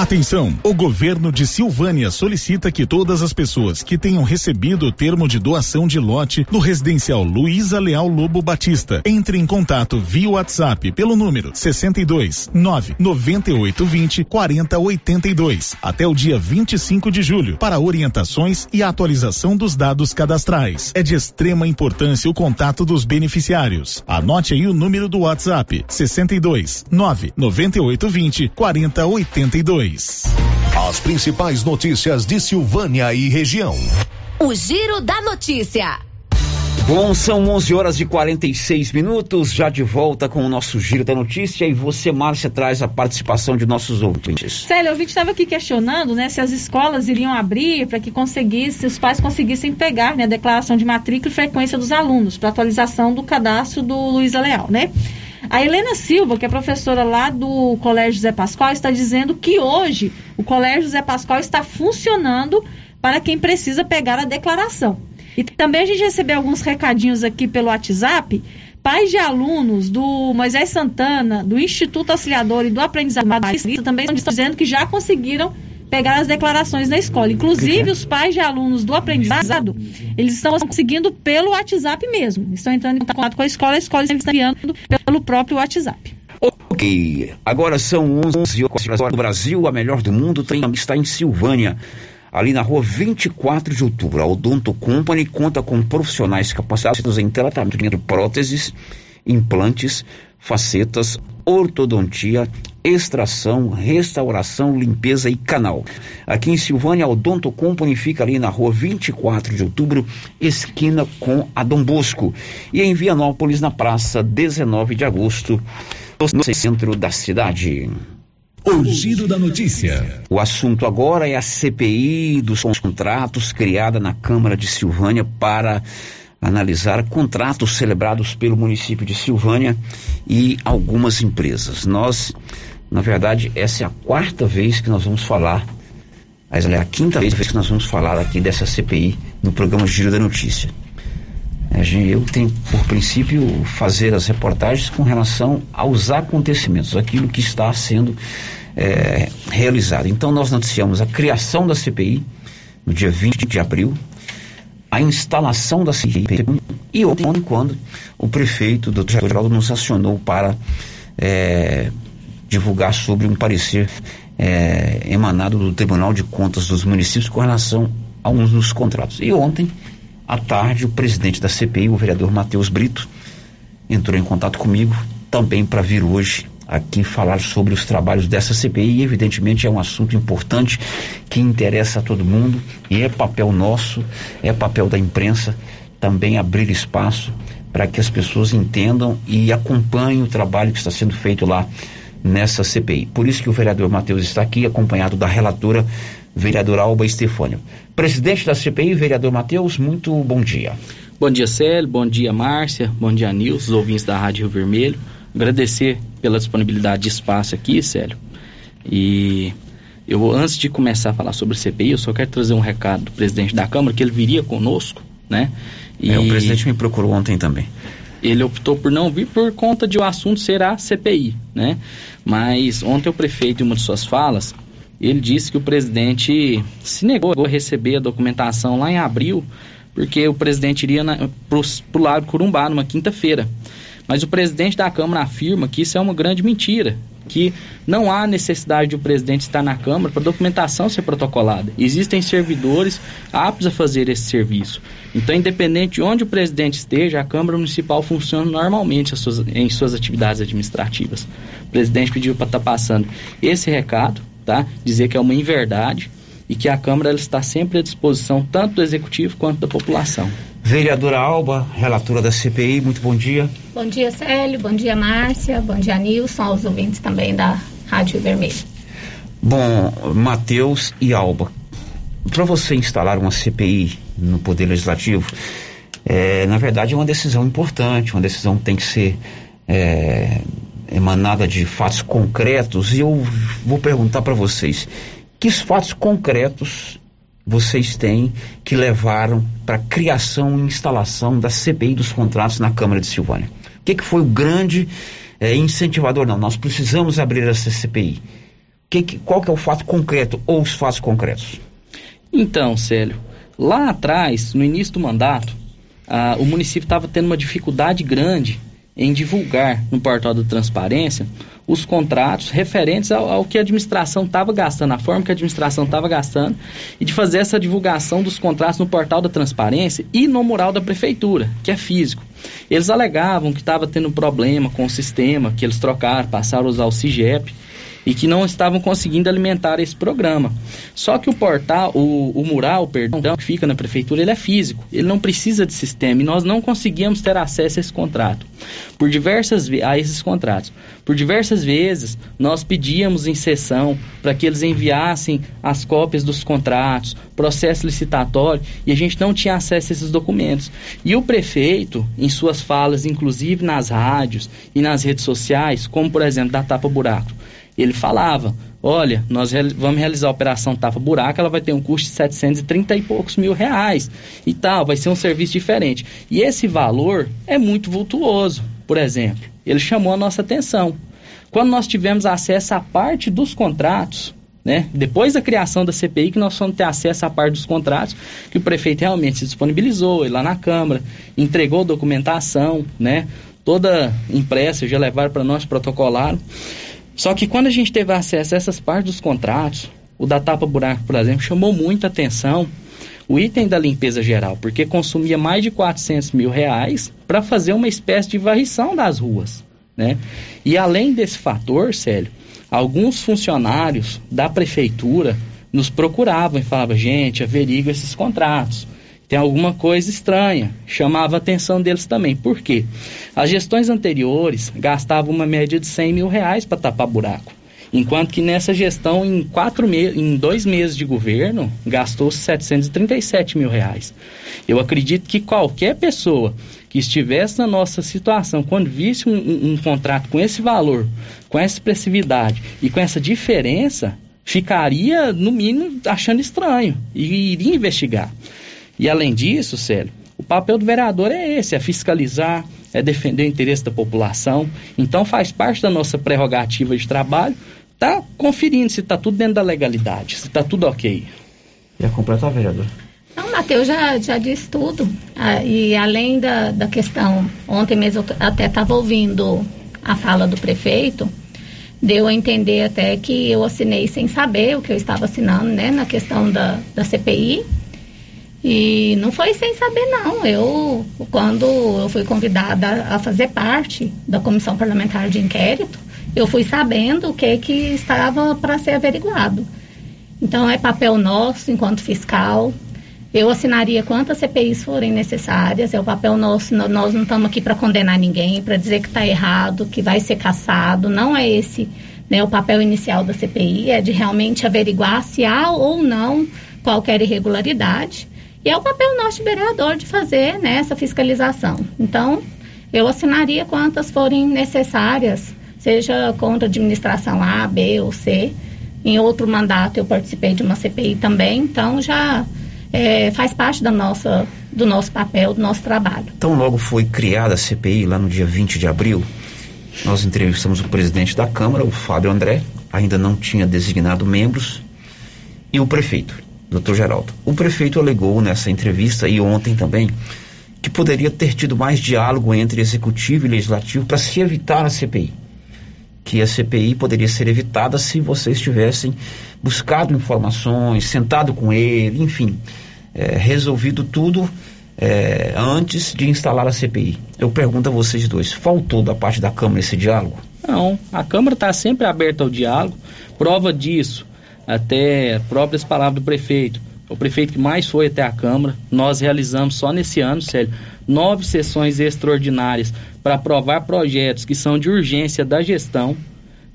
Atenção! O governo de Silvânia solicita que todas as pessoas que tenham recebido o termo de doação de lote no residencial Luísa Leal Lobo Batista entrem em contato via WhatsApp pelo número 62 9 98 20 40 82 até o dia 25 de julho para orientações e atualização dos dados cadastrais. É de extrema importância o contato dos beneficiários. Anote aí o número do WhatsApp 62 9 98 20 40 82. As principais notícias de Silvânia e região. O Giro da Notícia. Bom, são 11 horas e 46 minutos, já de volta com o nosso Giro da Notícia e você, Márcia, traz a participação de nossos ouvintes. Célio, o ouvinte estava aqui questionando né, se as escolas iriam abrir para que conseguisse, os pais conseguissem pegar né, a declaração de matrícula e frequência dos alunos para atualização do cadastro do Luísa Leal, né? A Helena Silva, que é professora lá do Colégio Zé Pascoal, está dizendo que hoje o Colégio Zé Pascoal está funcionando para quem precisa pegar a declaração. E também a gente recebeu alguns recadinhos aqui pelo WhatsApp. Pais de alunos do Moisés Santana, do Instituto Auxiliador e do Aprendizado também estão dizendo que já conseguiram pegar as declarações na escola. Inclusive, os pais de alunos do aprendizado, eles estão conseguindo pelo WhatsApp mesmo. Estão entrando em contato com a escola, a escola está enviando pelo próprio WhatsApp. Ok, agora são 11 horas do Brasil, a melhor do mundo tem, está em Silvânia ali na rua 24 de outubro. A Odonto Company conta com profissionais capacitados em tratamento de próteses, implantes, facetas, ortodontia, extração, restauração, limpeza e canal. Aqui em Silvânia, a Odonto Company fica ali na rua 24 de outubro, esquina com a Dom Bosco. E em Vianópolis, na praça 19 de agosto, no centro da cidade. O giro da notícia. O assunto agora é a CPI dos contratos criada na Câmara de Silvânia para analisar contratos celebrados pelo município de Silvânia e algumas empresas. Nós, na verdade, essa é a quarta vez que nós vamos falar, mas é a quinta vez que nós vamos falar aqui dessa CPI no programa Giro da Notícia. Eu tenho por princípio fazer as reportagens com relação aos acontecimentos, aquilo que está sendo é, realizado. Então nós noticiamos a criação da CPI no dia 20 de abril, a instalação da CPI e ontem quando o prefeito, doutor Geraldo, nos acionou para é, divulgar sobre um parecer é, emanado do Tribunal de Contas dos Municípios com relação a uns dos contratos. E ontem, à tarde, o presidente da CPI, o vereador Matheus Brito, entrou em contato comigo também para vir hoje aqui falar sobre os trabalhos dessa CPI evidentemente é um assunto importante que interessa a todo mundo e é papel nosso, é papel da imprensa também abrir espaço para que as pessoas entendam e acompanhem o trabalho que está sendo feito lá nessa CPI. Por isso que o vereador Matheus está aqui acompanhado da relatora vereadora Alba Stefânio. Presidente da CPI, vereador Matheus, muito bom dia. Bom dia, Célio. Bom dia, Márcia. Bom dia, Nilson, os ouvintes da Rádio Rio Vermelho. Agradecer pela disponibilidade de espaço aqui, Célio. E eu, antes de começar a falar sobre a CPI, eu só quero trazer um recado do presidente da Câmara, que ele viria conosco, né? E é, o presidente me procurou ontem também. Ele optou por não vir por conta de o assunto ser a CPI, né? Mas ontem o prefeito, em uma de suas falas, ele disse que o presidente se negou a receber a documentação lá em abril, porque o presidente iria para o lado Curumbá numa quinta-feira. Mas o presidente da Câmara afirma que isso é uma grande mentira, que não há necessidade de o presidente estar na Câmara para a documentação ser protocolada. Existem servidores aptos a fazer esse serviço. Então, independente de onde o presidente esteja, a Câmara Municipal funciona normalmente suas, em suas atividades administrativas. O presidente pediu para estar tá passando esse recado, tá? Dizer que é uma inverdade e que a Câmara ela está sempre à disposição tanto do Executivo quanto da população. Vereadora Alba, relatora da CPI, muito bom dia. Bom dia, Célio, bom dia, Márcia, bom dia, Nilson, aos ouvintes também da Rádio Vermelho. Bom, Matheus e Alba, para você instalar uma CPI no Poder Legislativo, é, na verdade é uma decisão importante, uma decisão que tem que ser é, emanada de fatos concretos, e eu vou perguntar para vocês, que fatos concretos vocês têm que levaram para a criação e instalação da CPI dos contratos na Câmara de Silvânia? O que, que foi o grande é, incentivador? Não, nós precisamos abrir essa CPI. Que, que, qual que é o fato concreto ou os fatos concretos? Então, Célio, lá atrás, no início do mandato, ah, o município estava tendo uma dificuldade grande em divulgar no portal da transparência os contratos referentes ao, ao que a administração estava gastando, a forma que a administração estava gastando, e de fazer essa divulgação dos contratos no portal da transparência e no mural da prefeitura, que é físico. Eles alegavam que estava tendo problema com o sistema, que eles trocaram, passaram a usar o CIGEP e que não estavam conseguindo alimentar esse programa. Só que o portal, o, o mural, perdão, que fica na prefeitura, ele é físico, ele não precisa de sistema e nós não conseguíamos ter acesso a esse contrato. Por diversas a esses contratos. Por diversas vezes nós pedíamos em sessão para que eles enviassem as cópias dos contratos, processo licitatório, e a gente não tinha acesso a esses documentos. E o prefeito, em suas falas, inclusive nas rádios e nas redes sociais, como por exemplo da Tapa Buraco, ele falava: olha, nós vamos realizar a operação Tapa Buraco, ela vai ter um custo de 730 e poucos mil reais e tal, vai ser um serviço diferente. E esse valor é muito vultuoso, por exemplo. Ele chamou a nossa atenção. Quando nós tivemos acesso à parte dos contratos, né? Depois da criação da CPI, que nós fomos ter acesso à parte dos contratos, que o prefeito realmente se disponibilizou, ir lá na Câmara, entregou documentação, né? Toda impressa, já levaram para nós, protocolaram. Só que quando a gente teve acesso a essas partes dos contratos, o da tapa buraco, por exemplo, chamou muita atenção o item da limpeza geral, porque consumia mais de 400 mil reais para fazer uma espécie de varrição das ruas. Né? E além desse fator, Célio, alguns funcionários da prefeitura nos procuravam e falavam, gente, averiga esses contratos tem alguma coisa estranha. Chamava a atenção deles também. Por quê? As gestões anteriores gastavam uma média de 100 mil reais para tapar buraco. Enquanto que nessa gestão, em, quatro me em dois meses de governo, gastou 737 mil reais. Eu acredito que qualquer pessoa que estivesse na nossa situação, quando visse um, um, um contrato com esse valor, com essa expressividade e com essa diferença, ficaria, no mínimo, achando estranho e iria investigar. E além disso, Célio, o papel do vereador é esse, é fiscalizar, é defender o interesse da população. Então faz parte da nossa prerrogativa de trabalho, tá conferindo se está tudo dentro da legalidade, se está tudo ok. a completar, vereador? Não, Matheus já, já disse tudo. Ah, e além da, da questão, ontem mesmo eu até estava ouvindo a fala do prefeito, deu a entender até que eu assinei sem saber o que eu estava assinando, né, na questão da, da CPI E não foi sem saber, não. Eu, quando eu fui convidada a fazer parte da comissão parlamentar de inquérito, eu fui sabendo o que, que estava para ser averiguado. Então, é papel nosso, enquanto fiscal. Eu assinaria quantas CPIs forem necessárias. É o papel nosso. no- Nós não estamos aqui para condenar ninguém, para dizer que está errado, que vai ser caçado. Não é esse né, o papel inicial da CPI. É de realmente averiguar se há ou não qualquer irregularidade. E é o papel nosso vereador de fazer né, essa fiscalização. Então, eu assinaria quantas forem necessárias, seja contra a administração A, B ou C. Em outro mandato eu participei de uma CPI também, então já é, faz parte da nossa, do nosso papel, do nosso trabalho. Então, logo foi criada a CPI, lá no dia 20 de abril, nós entrevistamos o presidente da Câmara, o Fábio André, ainda não tinha designado membros, e o prefeito, Dr. Geraldo. O prefeito alegou nessa entrevista e ontem também que poderia ter tido mais diálogo entre executivo e legislativo para se evitar a CPI. Que a CPI poderia ser evitada se vocês tivessem buscado informações, sentado com ele, enfim, eh, resolvido tudo eh, antes de instalar a CPI. Eu pergunto a vocês dois: faltou da parte da Câmara esse diálogo? Não, a Câmara está sempre aberta ao diálogo. Prova disso, até próprias palavras do prefeito. O prefeito que mais foi até a Câmara. Nós realizamos só nesse ano, Célio, nove sessões extraordinárias para aprovar projetos que são de urgência da gestão,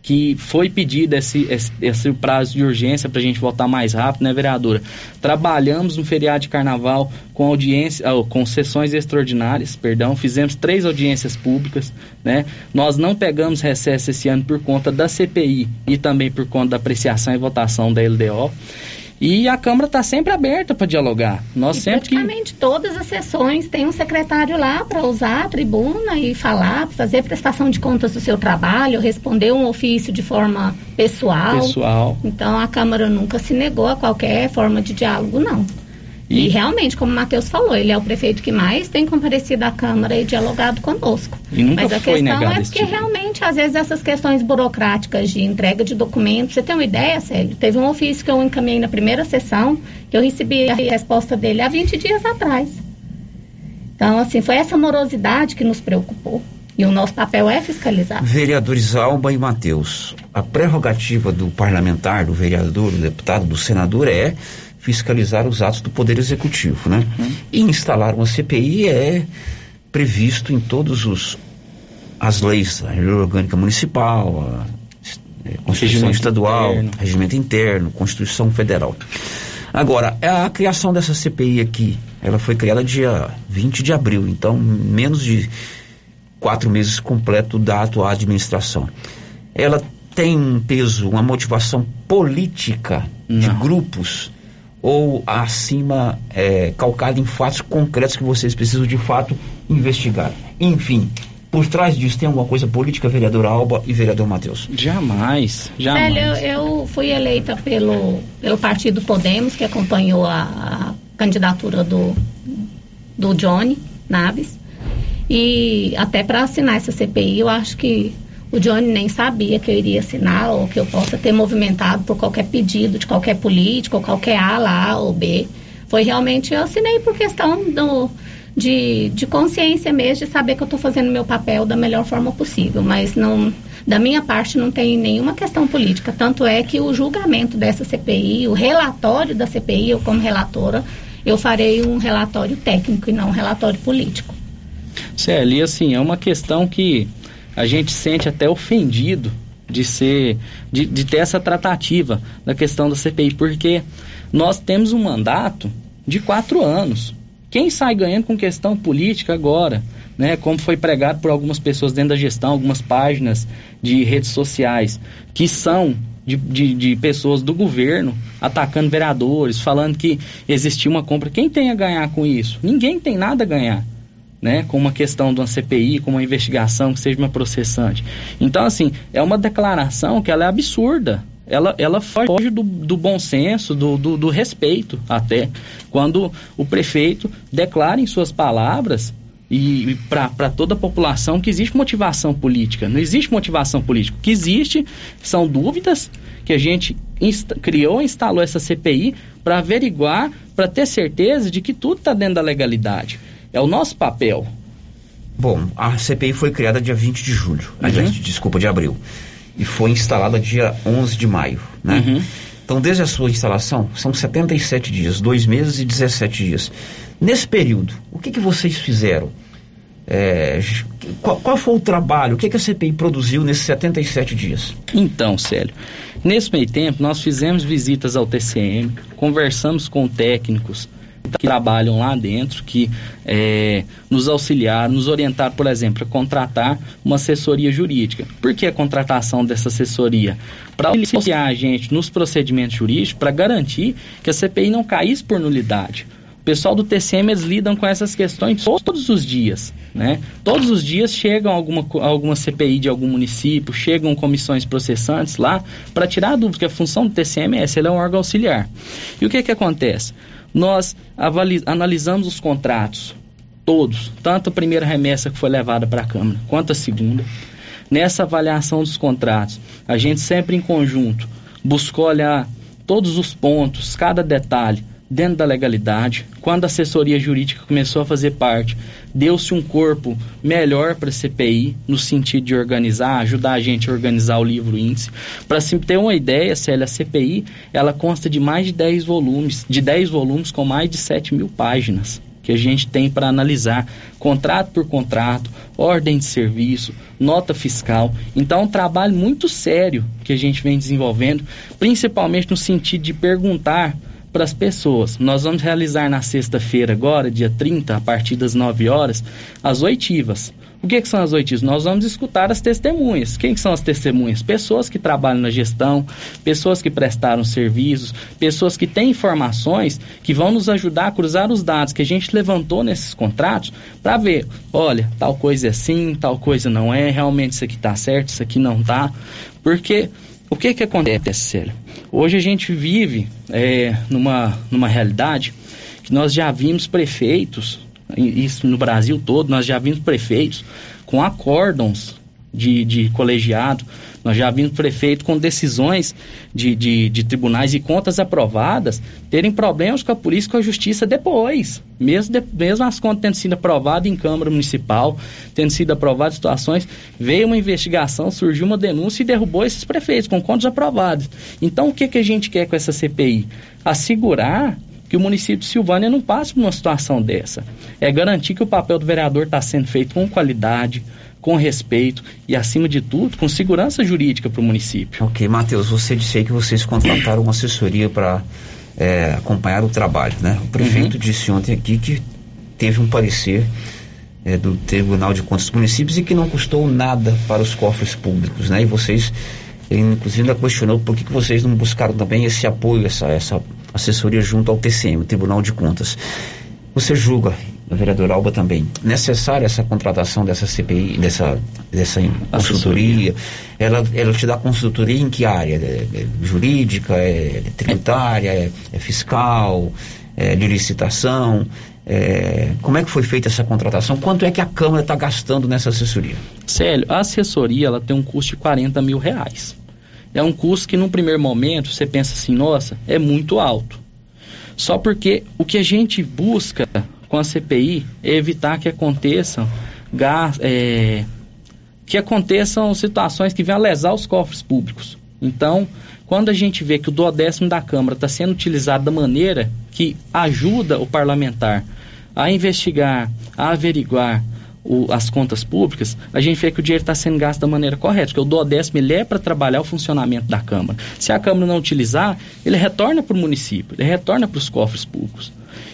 que foi pedido esse, esse, esse prazo de urgência para a gente votar mais rápido, né, vereadora? Trabalhamos no feriado de carnaval com audiência, ah, com sessões extraordinárias, perdão, fizemos três audiências públicas, né? Nós não pegamos recesso esse ano por conta da CPI e também por conta da apreciação e votação da LDO. E a Câmara está sempre aberta para dialogar. Nós E sempre que praticamente todas as sessões tem um secretário lá para usar a tribuna e falar, fazer prestação de contas do seu trabalho, responder um ofício de forma pessoal. pessoal. Então a Câmara nunca se negou a qualquer forma de diálogo, não. E, realmente, como o Matheus falou, ele é o prefeito que mais tem comparecido à Câmara e dialogado conosco. E nunca Mas a foi questão é porque tipo. realmente, às vezes, essas questões burocráticas de entrega de documentos, você tem uma ideia, Célio? Teve um ofício que eu encaminhei na primeira sessão, que eu recebi a resposta dele há 20 dias atrás. Então, assim, foi essa morosidade que nos preocupou. E o nosso papel é fiscalizar. Vereadores Alba e Mateus, a prerrogativa do parlamentar, do vereador, do deputado, do senador é fiscalizar os atos do Poder Executivo, né? E instalar uma CPI é previsto em todos os as leis, a lei orgânica municipal, a eh, Constituição Regimento estadual, interno. regimento interno, Constituição federal. Agora, a criação dessa CPI aqui, ela foi criada dia 20 de abril, então menos de quatro meses completo da atual administração. Ela tem um peso, uma motivação política de grupos ou acima é, calcada em fatos concretos que vocês precisam de fato investigar. Enfim, por trás disso tem alguma coisa política, vereador Alba e vereador Matheus? Jamais, jamais. Célio, eu, eu fui eleita pelo, pelo partido Podemos, que acompanhou a, a candidatura do, do Johnny Naves. E até para assinar essa CPI, eu acho que o Johnny nem sabia que eu iria assinar ou que eu possa ter movimentado por qualquer pedido de qualquer político, ou qualquer A ou B. Foi realmente, eu assinei por questão do, de, de consciência mesmo, de saber que eu estou fazendo meu papel da melhor forma possível, mas não, da minha parte não tem nenhuma questão política. Tanto é que o julgamento dessa CPI, o relatório da CPI, eu como relatora, eu farei um relatório técnico e não um relatório político. Célia, assim, é uma questão que a gente sente até ofendido de ser, de, de ter essa tratativa da questão da CPI, porque nós temos um mandato de quatro anos. Quem sai ganhando com questão política agora, né, como foi pregado por algumas pessoas dentro da gestão, algumas páginas de redes sociais, que são de, de, de pessoas do governo atacando vereadores, falando que existia uma compra. Quem tem a ganhar com isso? Ninguém tem nada a ganhar né, com uma questão de uma CPI, com uma investigação que seja uma processante. Então, assim, é uma declaração que ela é absurda. Ela, ela foge do, do bom senso, do, do, do respeito até. Quando o prefeito declara em suas palavras e, e para toda a população que existe motivação política. Não existe motivação política. O que existe são dúvidas que a gente criou instalou essa CPI para averiguar, para ter certeza de que tudo está dentro da legalidade. É o nosso papel. Bom, a CPI foi criada dia 20 de julho, aliás, desculpa, de abril. E foi instalada dia 11 de maio, né? Então, desde a sua instalação, são 77 dias, dois meses e 17 dias. Nesse período, o que, que vocês fizeram? É, qual, qual foi o trabalho? O que, que a CPI produziu nesses 77 dias? Então, Célio, nesse meio tempo nós fizemos visitas ao TCM, conversamos com técnicos que trabalham lá dentro, que eh, nos auxiliaram, nos orientaram, por exemplo, a contratar uma assessoria jurídica. Por que a contratação dessa assessoria? Para auxiliar a gente nos procedimentos jurídicos, para garantir que a CPI não caísse por nulidade. O pessoal do TCM eles lidam com essas questões todos os dias, né? Todos os dias chegam alguma, alguma CPI de algum município, chegam comissões processantes lá para tirar a dúvida, porque a função do TCM é essa, ele é um órgão auxiliar. E o que que acontece? Nós analisamos os contratos, todos, tanto a primeira remessa que foi levada para a Câmara, quanto a segunda. Nessa avaliação dos contratos, a gente sempre em conjunto buscou olhar todos os pontos, cada detalhe, dentro da legalidade. Quando a assessoria jurídica começou a fazer parte, deu-se um corpo melhor para a CPI, no sentido de organizar, ajudar a gente a organizar o livro índice. Para se ter uma ideia, Célia, a CPI ela consta de mais de 10 volumes, de 10 volumes com mais de 7 mil páginas que a gente tem para analisar contrato por contrato, ordem de serviço, nota fiscal. Então, é um trabalho muito sério que a gente vem desenvolvendo, principalmente no sentido de perguntar para as pessoas. Nós vamos realizar na sexta-feira, agora, dia 30, a partir das 9 horas, as oitivas. O que, que são as oitivas? Nós vamos escutar as testemunhas. Quem que são as testemunhas? Pessoas que trabalham na gestão, pessoas que prestaram serviços, pessoas que têm informações que vão nos ajudar a cruzar os dados que a gente levantou nesses contratos para ver, olha, tal coisa é assim, tal coisa não é, realmente isso aqui está certo, isso aqui não está. Porque o que que acontece, Célio? Hoje a gente vive é, numa, numa realidade que nós já vimos prefeitos, isso no Brasil todo, nós já vimos prefeitos com acórdons de, de colegiado, nós já vimos prefeito com decisões de, de, de tribunais e contas aprovadas terem problemas com a polícia e com a justiça depois, mesmo, de, mesmo as contas tendo sido aprovadas em Câmara Municipal, tendo sido aprovadas situações, veio uma investigação, surgiu uma denúncia e derrubou esses prefeitos com contas aprovadas. Então o que, que a gente quer com essa CPI? Assegurar que o município de Silvânia não passe por uma situação dessa. É garantir que o papel do vereador está sendo feito com qualidade, com respeito e, acima de tudo, com segurança jurídica para o município. Ok, Matheus, você disse aí que vocês contrataram uma assessoria para é, acompanhar o trabalho, né? O prefeito disse ontem aqui que teve um parecer é, do Tribunal de Contas dos Municípios e que não custou nada para os cofres públicos, né? E vocês, ele inclusive ainda questionou por que, que vocês não buscaram também esse apoio, essa, essa assessoria junto ao TCM, o Tribunal de Contas. Você julga, a vereadora Alba também, necessária essa contratação dessa CPI, dessa, dessa consultoria? Ela, ela te dá consultoria em que área? É, é jurídica, é, tributária, é, é fiscal, é de licitação? É, como é que foi feita essa contratação? Quanto é que a Câmara está gastando nessa assessoria? Célio, a assessoria ela tem um custo de 40 mil reais. É um custo que, num primeiro momento, você pensa assim, nossa, é muito alto. Só porque o que a gente busca com a CPI é evitar que aconteçam é, que aconteçam situações que venham a lesar os cofres públicos. Então, quando a gente vê que o duodécimo da Câmara está sendo utilizado da maneira que ajuda o parlamentar a investigar, a averiguar o, as contas públicas, a gente vê que o dinheiro está sendo gasto da maneira correta, porque o duodécimo ele é para trabalhar o funcionamento da Câmara. Se a Câmara não utilizar, ele retorna para o município, ele retorna para os cofres públicos.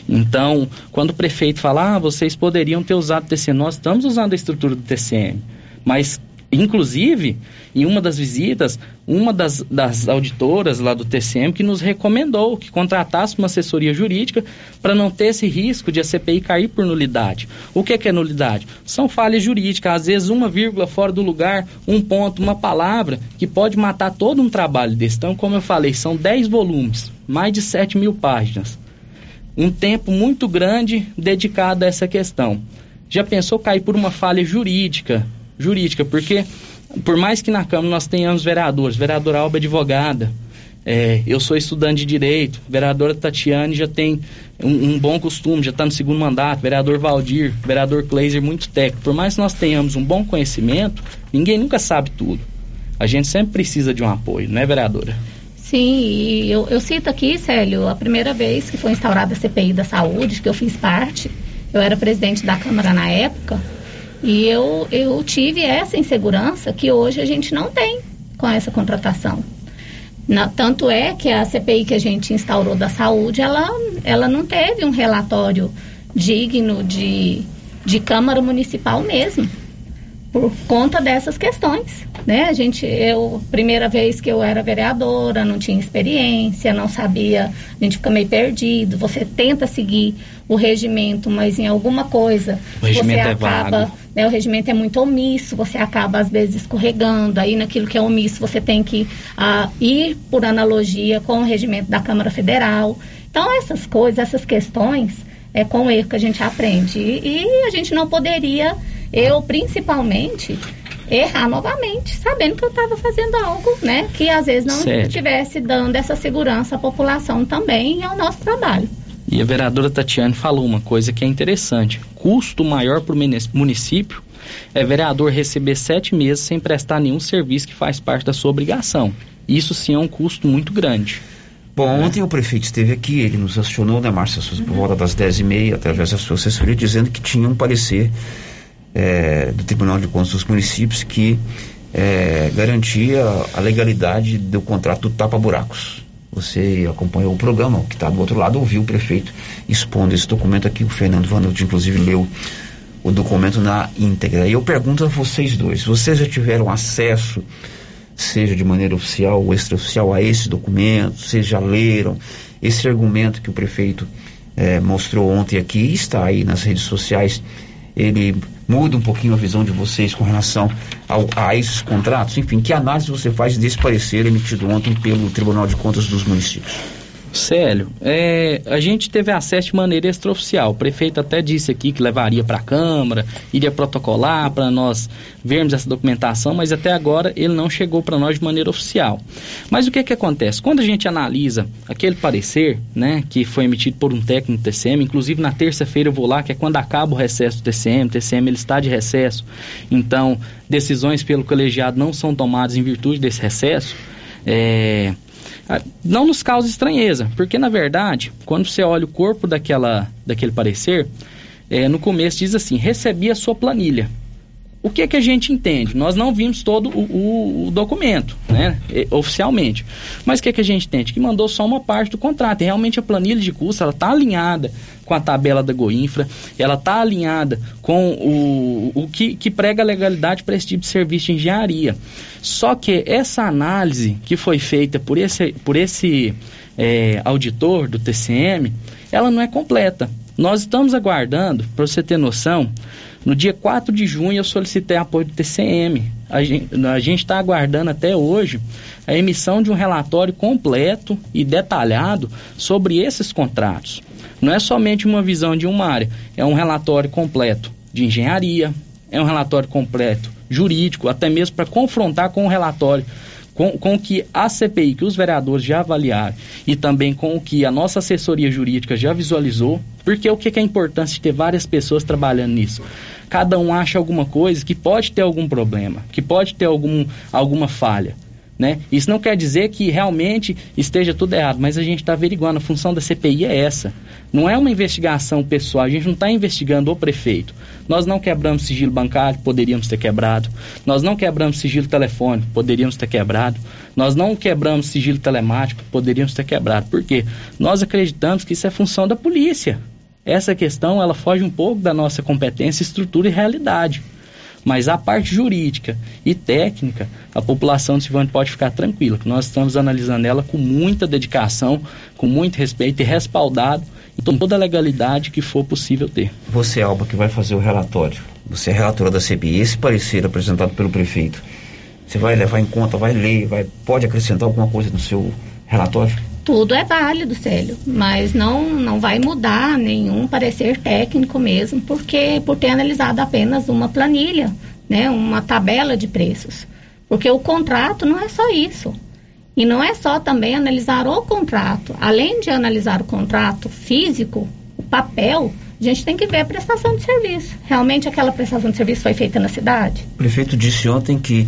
Então, quando o prefeito fala, ah, vocês poderiam ter usado o TCM, nós estamos usando a estrutura do TCM, mas Inclusive, em uma das visitas, uma das, das, auditoras lá do TCM que nos recomendou que contratasse uma assessoria jurídica para não ter esse risco de a CPI cair por nulidade. O que que é nulidade? São falhas jurídicas, às vezes uma vírgula fora do lugar, um ponto, uma palavra, que pode matar todo um trabalho desse. Então, como eu falei, são 10 volumes, mais de 7 mil páginas. Um tempo muito grande dedicado a essa questão. Já pensou cair por uma falha jurídica? Jurídica, porque por mais que na Câmara nós tenhamos vereadores, vereadora Alba é advogada, É, eu sou estudante de direito, vereadora Tatiane já tem um, um bom costume, já está no segundo mandato, vereador Valdir, vereador Kleiser, muito técnico. Por mais que nós tenhamos um bom conhecimento, ninguém nunca sabe tudo. A gente sempre precisa de um apoio, não é, vereadora? Sim, e eu, eu cito aqui, Célio, a primeira vez que foi instaurada a CPI da saúde, que eu fiz parte, eu era presidente da Câmara na época, e eu, eu tive essa insegurança que hoje a gente não tem com essa contratação. Na, tanto é que a CPI que a gente instaurou da saúde, ela, ela não teve um relatório digno de, de Câmara Municipal mesmo por conta dessas questões, né? A gente, eu, primeira vez que eu era vereadora, não tinha experiência, não sabia, a gente fica meio perdido. Você tenta seguir o regimento, mas em alguma coisa O você é acaba, vago. Né? O regimento é muito omisso, você acaba às vezes escorregando. Aí naquilo que é omisso você tem que ah, ir por analogia com o regimento da Câmara Federal. Então essas coisas, essas questões é com o erro que a gente aprende. E, e a gente não poderia, eu principalmente, errar novamente, sabendo que eu estava fazendo algo, né, que às vezes não estivesse dando essa segurança à população também e ao nosso trabalho. E a vereadora Tatiane falou uma coisa que é interessante. Custo maior para o município é vereador receber sete meses sem prestar nenhum serviço que faz parte da sua obrigação. Isso sim é um custo muito grande. Bom, ontem o prefeito esteve aqui, ele nos acionou, né, Márcia, por volta das 10h30, através da sua assessoria, dizendo que tinha um parecer eh, do Tribunal de Contas dos Municípios que eh, garantia a legalidade do contrato do tapa-buracos. Você acompanhou o programa, que está do outro lado, ouviu o prefeito expondo esse documento aqui, o Fernando Vanucci, inclusive, leu o documento na íntegra. E eu pergunto a vocês dois, vocês já tiveram acesso seja de maneira oficial ou extraoficial, a esse documento, vocês já leram esse argumento que o prefeito eh, mostrou ontem aqui, está aí nas redes sociais, ele muda um pouquinho a visão de vocês com relação ao- a esses contratos? Enfim, que análise você faz desse parecer emitido ontem pelo Tribunal de Contas dos Municípios? Célio, é, a gente teve acesso de maneira extraoficial. O prefeito até disse aqui que levaria para a Câmara, iria protocolar para nós vermos essa documentação, mas até agora ele não chegou para nós de maneira oficial. Mas o que que acontece? Quando a gente analisa aquele parecer, né, que foi emitido por um técnico do TCM, inclusive na terça-feira eu vou lá, que é quando acaba o recesso do TCM, o TCM ele está de recesso, então decisões pelo colegiado não são tomadas em virtude desse recesso. É, não nos causa estranheza, porque na verdade, quando você olha o corpo daquela, daquele parecer, eh, no começo diz assim: recebi a sua planilha. O que é que a gente entende? Nós não vimos todo o, o- o documento, né, oficialmente. Mas o que é que a gente entende? Que mandou só uma parte do contrato. E realmente a planilha de custo ela está alinhada com a tabela da Goinfra, ela está alinhada com o, o que, que prega a legalidade para esse tipo de serviço de engenharia. Só que essa análise que foi feita por esse, por esse eh, auditor do TCM, ela não é completa. Nós estamos aguardando, para você ter noção, no dia 4 de junho eu solicitei apoio do TCM. A gen- a gente está aguardando até hoje a emissão de um relatório completo e detalhado sobre esses contratos. Não é somente uma visão de uma área, é um relatório completo de engenharia, é um relatório completo jurídico, até mesmo para confrontar com o relatório com, com o que a CPI, que os vereadores já avaliaram, e também com o que a nossa assessoria jurídica já visualizou, porque o que, que é a importância de ter várias pessoas trabalhando nisso? Cada um acha alguma coisa que pode ter algum problema, que pode ter algum, alguma falha. Né? Isso não quer dizer que realmente esteja tudo errado, mas a gente está averiguando. A função da CPI é essa. Não é uma investigação pessoal, a gente não está investigando o prefeito. Nós não quebramos sigilo bancário, poderíamos ter quebrado. Nós não quebramos sigilo telefônico, poderíamos ter quebrado. Nós não quebramos sigilo telemático, poderíamos ter quebrado. Por quê? Nós acreditamos que isso é função da polícia. Essa questão ela foge um pouco da nossa competência, estrutura e realidade. Mas a parte jurídica e técnica, a população de Silvânia pode ficar tranquila, que nós estamos analisando ela com muita dedicação, com muito respeito e respaldado em toda a legalidade que for possível ter. Você, Alba, que vai fazer o relatório, você é relatora da CPI, esse parecer apresentado pelo prefeito, você vai levar em conta, vai ler, vai, pode acrescentar alguma coisa no seu relatório? Tudo é válido, Célio, mas não, não vai mudar nenhum parecer técnico mesmo, porque por ter analisado apenas uma planilha, né, uma tabela de preços. Porque o contrato não é só isso. E não é só também analisar o contrato. Além de analisar o contrato físico, o papel, a gente tem que ver a prestação de serviço. Realmente aquela prestação de serviço foi feita na cidade? O prefeito disse ontem que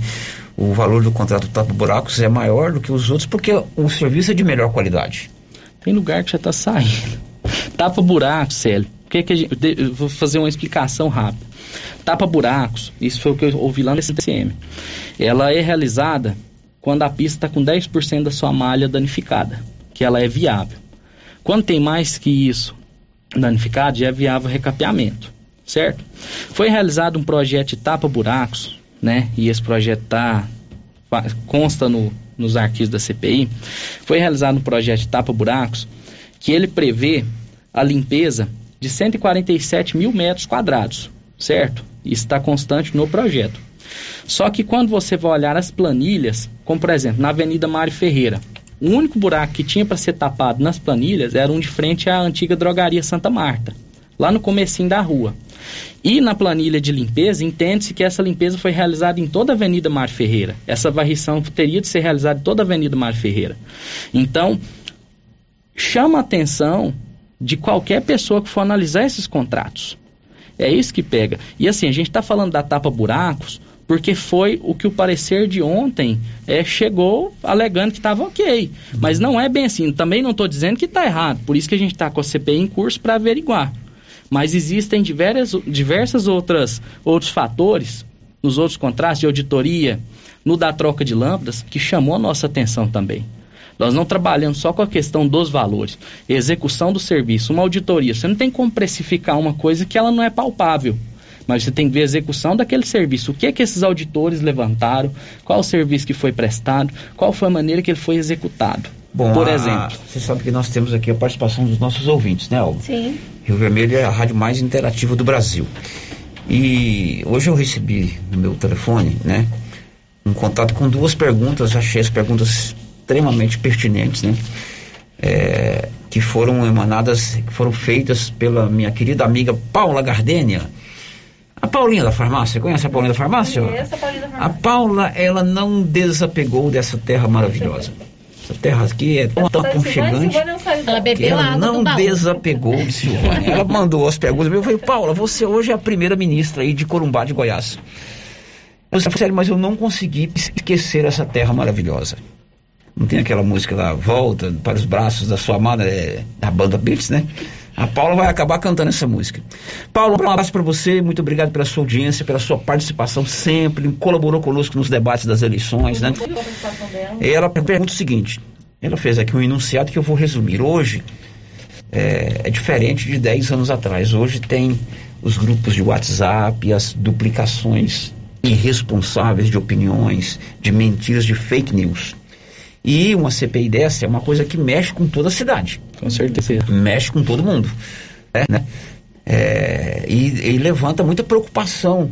o valor do contrato Tapa Buracos é maior do que os outros porque o serviço é de melhor qualidade. Tem lugar que já está saindo. <laughs> Tapa buracos, Célio. Que que a gente, vou fazer uma explicação rápida. Tapa buracos, isso foi o que eu ouvi lá nesse TCM. Ela é realizada quando a pista está com 10% da sua malha danificada, que ela é viável. Quando tem mais que isso danificado, já é viável recapeamento, certo? Foi realizado um projeto de tapa buracos, né? E esse projeto fa- consta no, nos arquivos da CPI. Foi realizado um projeto tapa buracos que ele prevê a limpeza de 147 mil metros quadrados, certo? Isso está constante no projeto. Só que quando você vai olhar as planilhas, como por exemplo na Avenida Mário Ferreira, o único buraco que tinha para ser tapado nas planilhas era um de frente à antiga drogaria Santa Marta, lá no comecinho da rua. E na planilha de limpeza, entende-se que essa limpeza foi realizada em toda a Avenida Mário Ferreira. Essa varrição teria de ser realizada em toda a Avenida Mário Ferreira. Então, chama a atenção de qualquer pessoa que for analisar esses contratos. É isso que pega. E assim, a gente está falando da tapa buracos porque foi o que o parecer de ontem é, chegou alegando que estava ok. Mas não é bem assim. Também não estou dizendo que está errado. Por isso que a gente está com a CPI em curso para averiguar. Mas existem diversas, diversas outras outros fatores nos outros contratos de auditoria, no da troca de lâmpadas, que chamou a nossa atenção também. Nós não trabalhamos só com a questão dos valores, execução do serviço, uma auditoria. Você não tem como precificar uma coisa que ela não é palpável. Mas você tem que ver a execução daquele serviço. O que é que esses auditores levantaram? Qual o serviço que foi prestado? Qual foi a maneira que ele foi executado? Bom, Por a- exemplo. Você sabe que nós temos aqui a participação dos nossos ouvintes, né, Alba? Sim. Rio Vermelho é a rádio mais interativa do Brasil. E hoje eu recebi no meu telefone, né, um contato com duas perguntas, achei as perguntas extremamente pertinentes, né, é, que foram emanadas, que foram feitas pela minha querida amiga Paula Gardênia. A Paulinha da farmácia, conhece a Paulinha da farmácia? A Paula, ela não desapegou dessa terra maravilhosa. Essa terra aqui é tão aconchegante Ela que bebeu ela não desapegou de Silvânia. Ela mandou as perguntas. Eu falei, Paula, você hoje é a primeira ministra aí de Corumbá de Goiás. Eu falei, sério, mas eu não consegui esquecer essa terra maravilhosa. Não tem aquela música lá, Volta para os braços da sua amada, é, da banda Beats, né? A Paula vai acabar cantando essa música. Paula, um abraço para você, muito obrigado pela sua audiência, pela sua participação sempre, colaborou conosco nos debates das eleições, né? Ela pergunta o seguinte: ela fez aqui um enunciado que eu vou resumir. Hoje é, é diferente de 10 anos atrás. Hoje tem os grupos de WhatsApp, as duplicações irresponsáveis de opiniões, de mentiras, de fake news. E uma CPI dessa é uma coisa que mexe com toda a cidade. Com certeza. Mexe com todo mundo. né? É, e, e levanta muita preocupação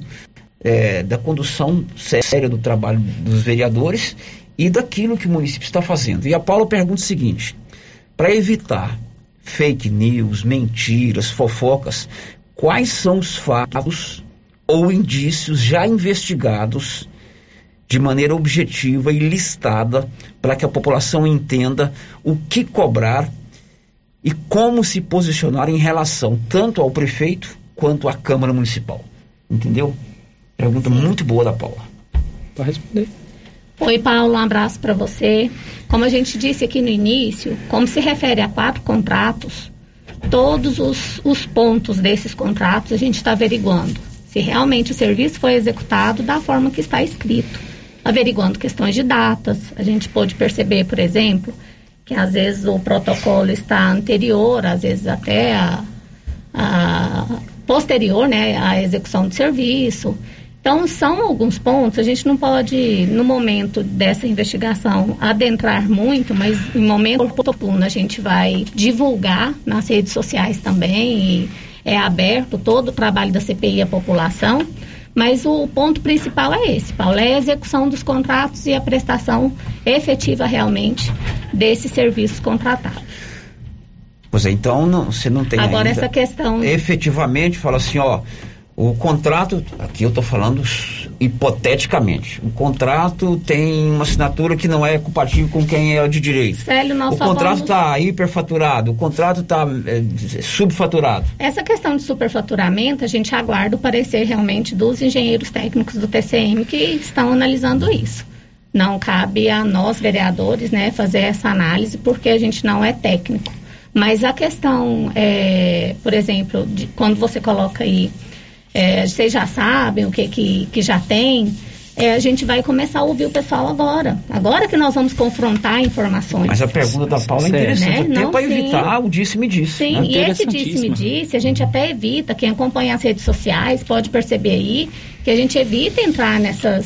é, da condução séria do trabalho dos vereadores e daquilo que o município está fazendo. E a Paula pergunta o seguinte: para evitar fake news, mentiras, fofocas, quais são os fatos ou indícios já investigados de maneira objetiva e listada para que a população entenda o que cobrar e como se posicionar em relação tanto ao prefeito quanto à Câmara Municipal. Entendeu? Pergunta muito boa da Paula. Pode responder. Oi, Paulo, um abraço para você. Como a gente disse aqui no início, como se refere a quatro contratos, todos os, os pontos desses contratos a gente está averiguando se realmente o serviço foi executado da forma que está escrito. Averiguando questões de datas, a gente pôde perceber, por exemplo, que às vezes o protocolo está anterior, às vezes até a, a posterior né, à execução do serviço. Então, são alguns pontos, a gente não pode, no momento dessa investigação, adentrar muito, mas em momento oportuno a gente vai divulgar nas redes sociais também, é aberto todo o trabalho da CPI à população, mas o ponto principal é esse, Paulo, é a execução dos contratos e a prestação efetiva realmente desses serviços contratados. Pois é, então não, você não tem Agora essa questão... efetivamente fala assim, ó, o contrato, aqui eu estou falando hipoteticamente, o contrato tem uma assinatura que não é compatível com quem é de direito. Célio, nós o contrato vamos- está hiperfaturado, o contrato está é, subfaturado. Essa questão de superfaturamento, a gente aguarda o parecer realmente dos engenheiros técnicos do TCM que estão analisando isso. Não cabe a nós, vereadores, né, fazer essa análise, porque a gente não é técnico. Mas a questão, é, por exemplo, de quando você coloca aí, é, vocês já sabem o que, que, que já tem, é, a gente vai começar a ouvir o pessoal agora. Agora que nós vamos confrontar informações. Mas a pergunta da Paula é Né? interessante, até Não, para evitar o disse-me-disse. Sim, né? e esse disse-me-disse, a gente até evita, quem acompanha as redes sociais pode perceber aí, que a gente evita entrar nessas,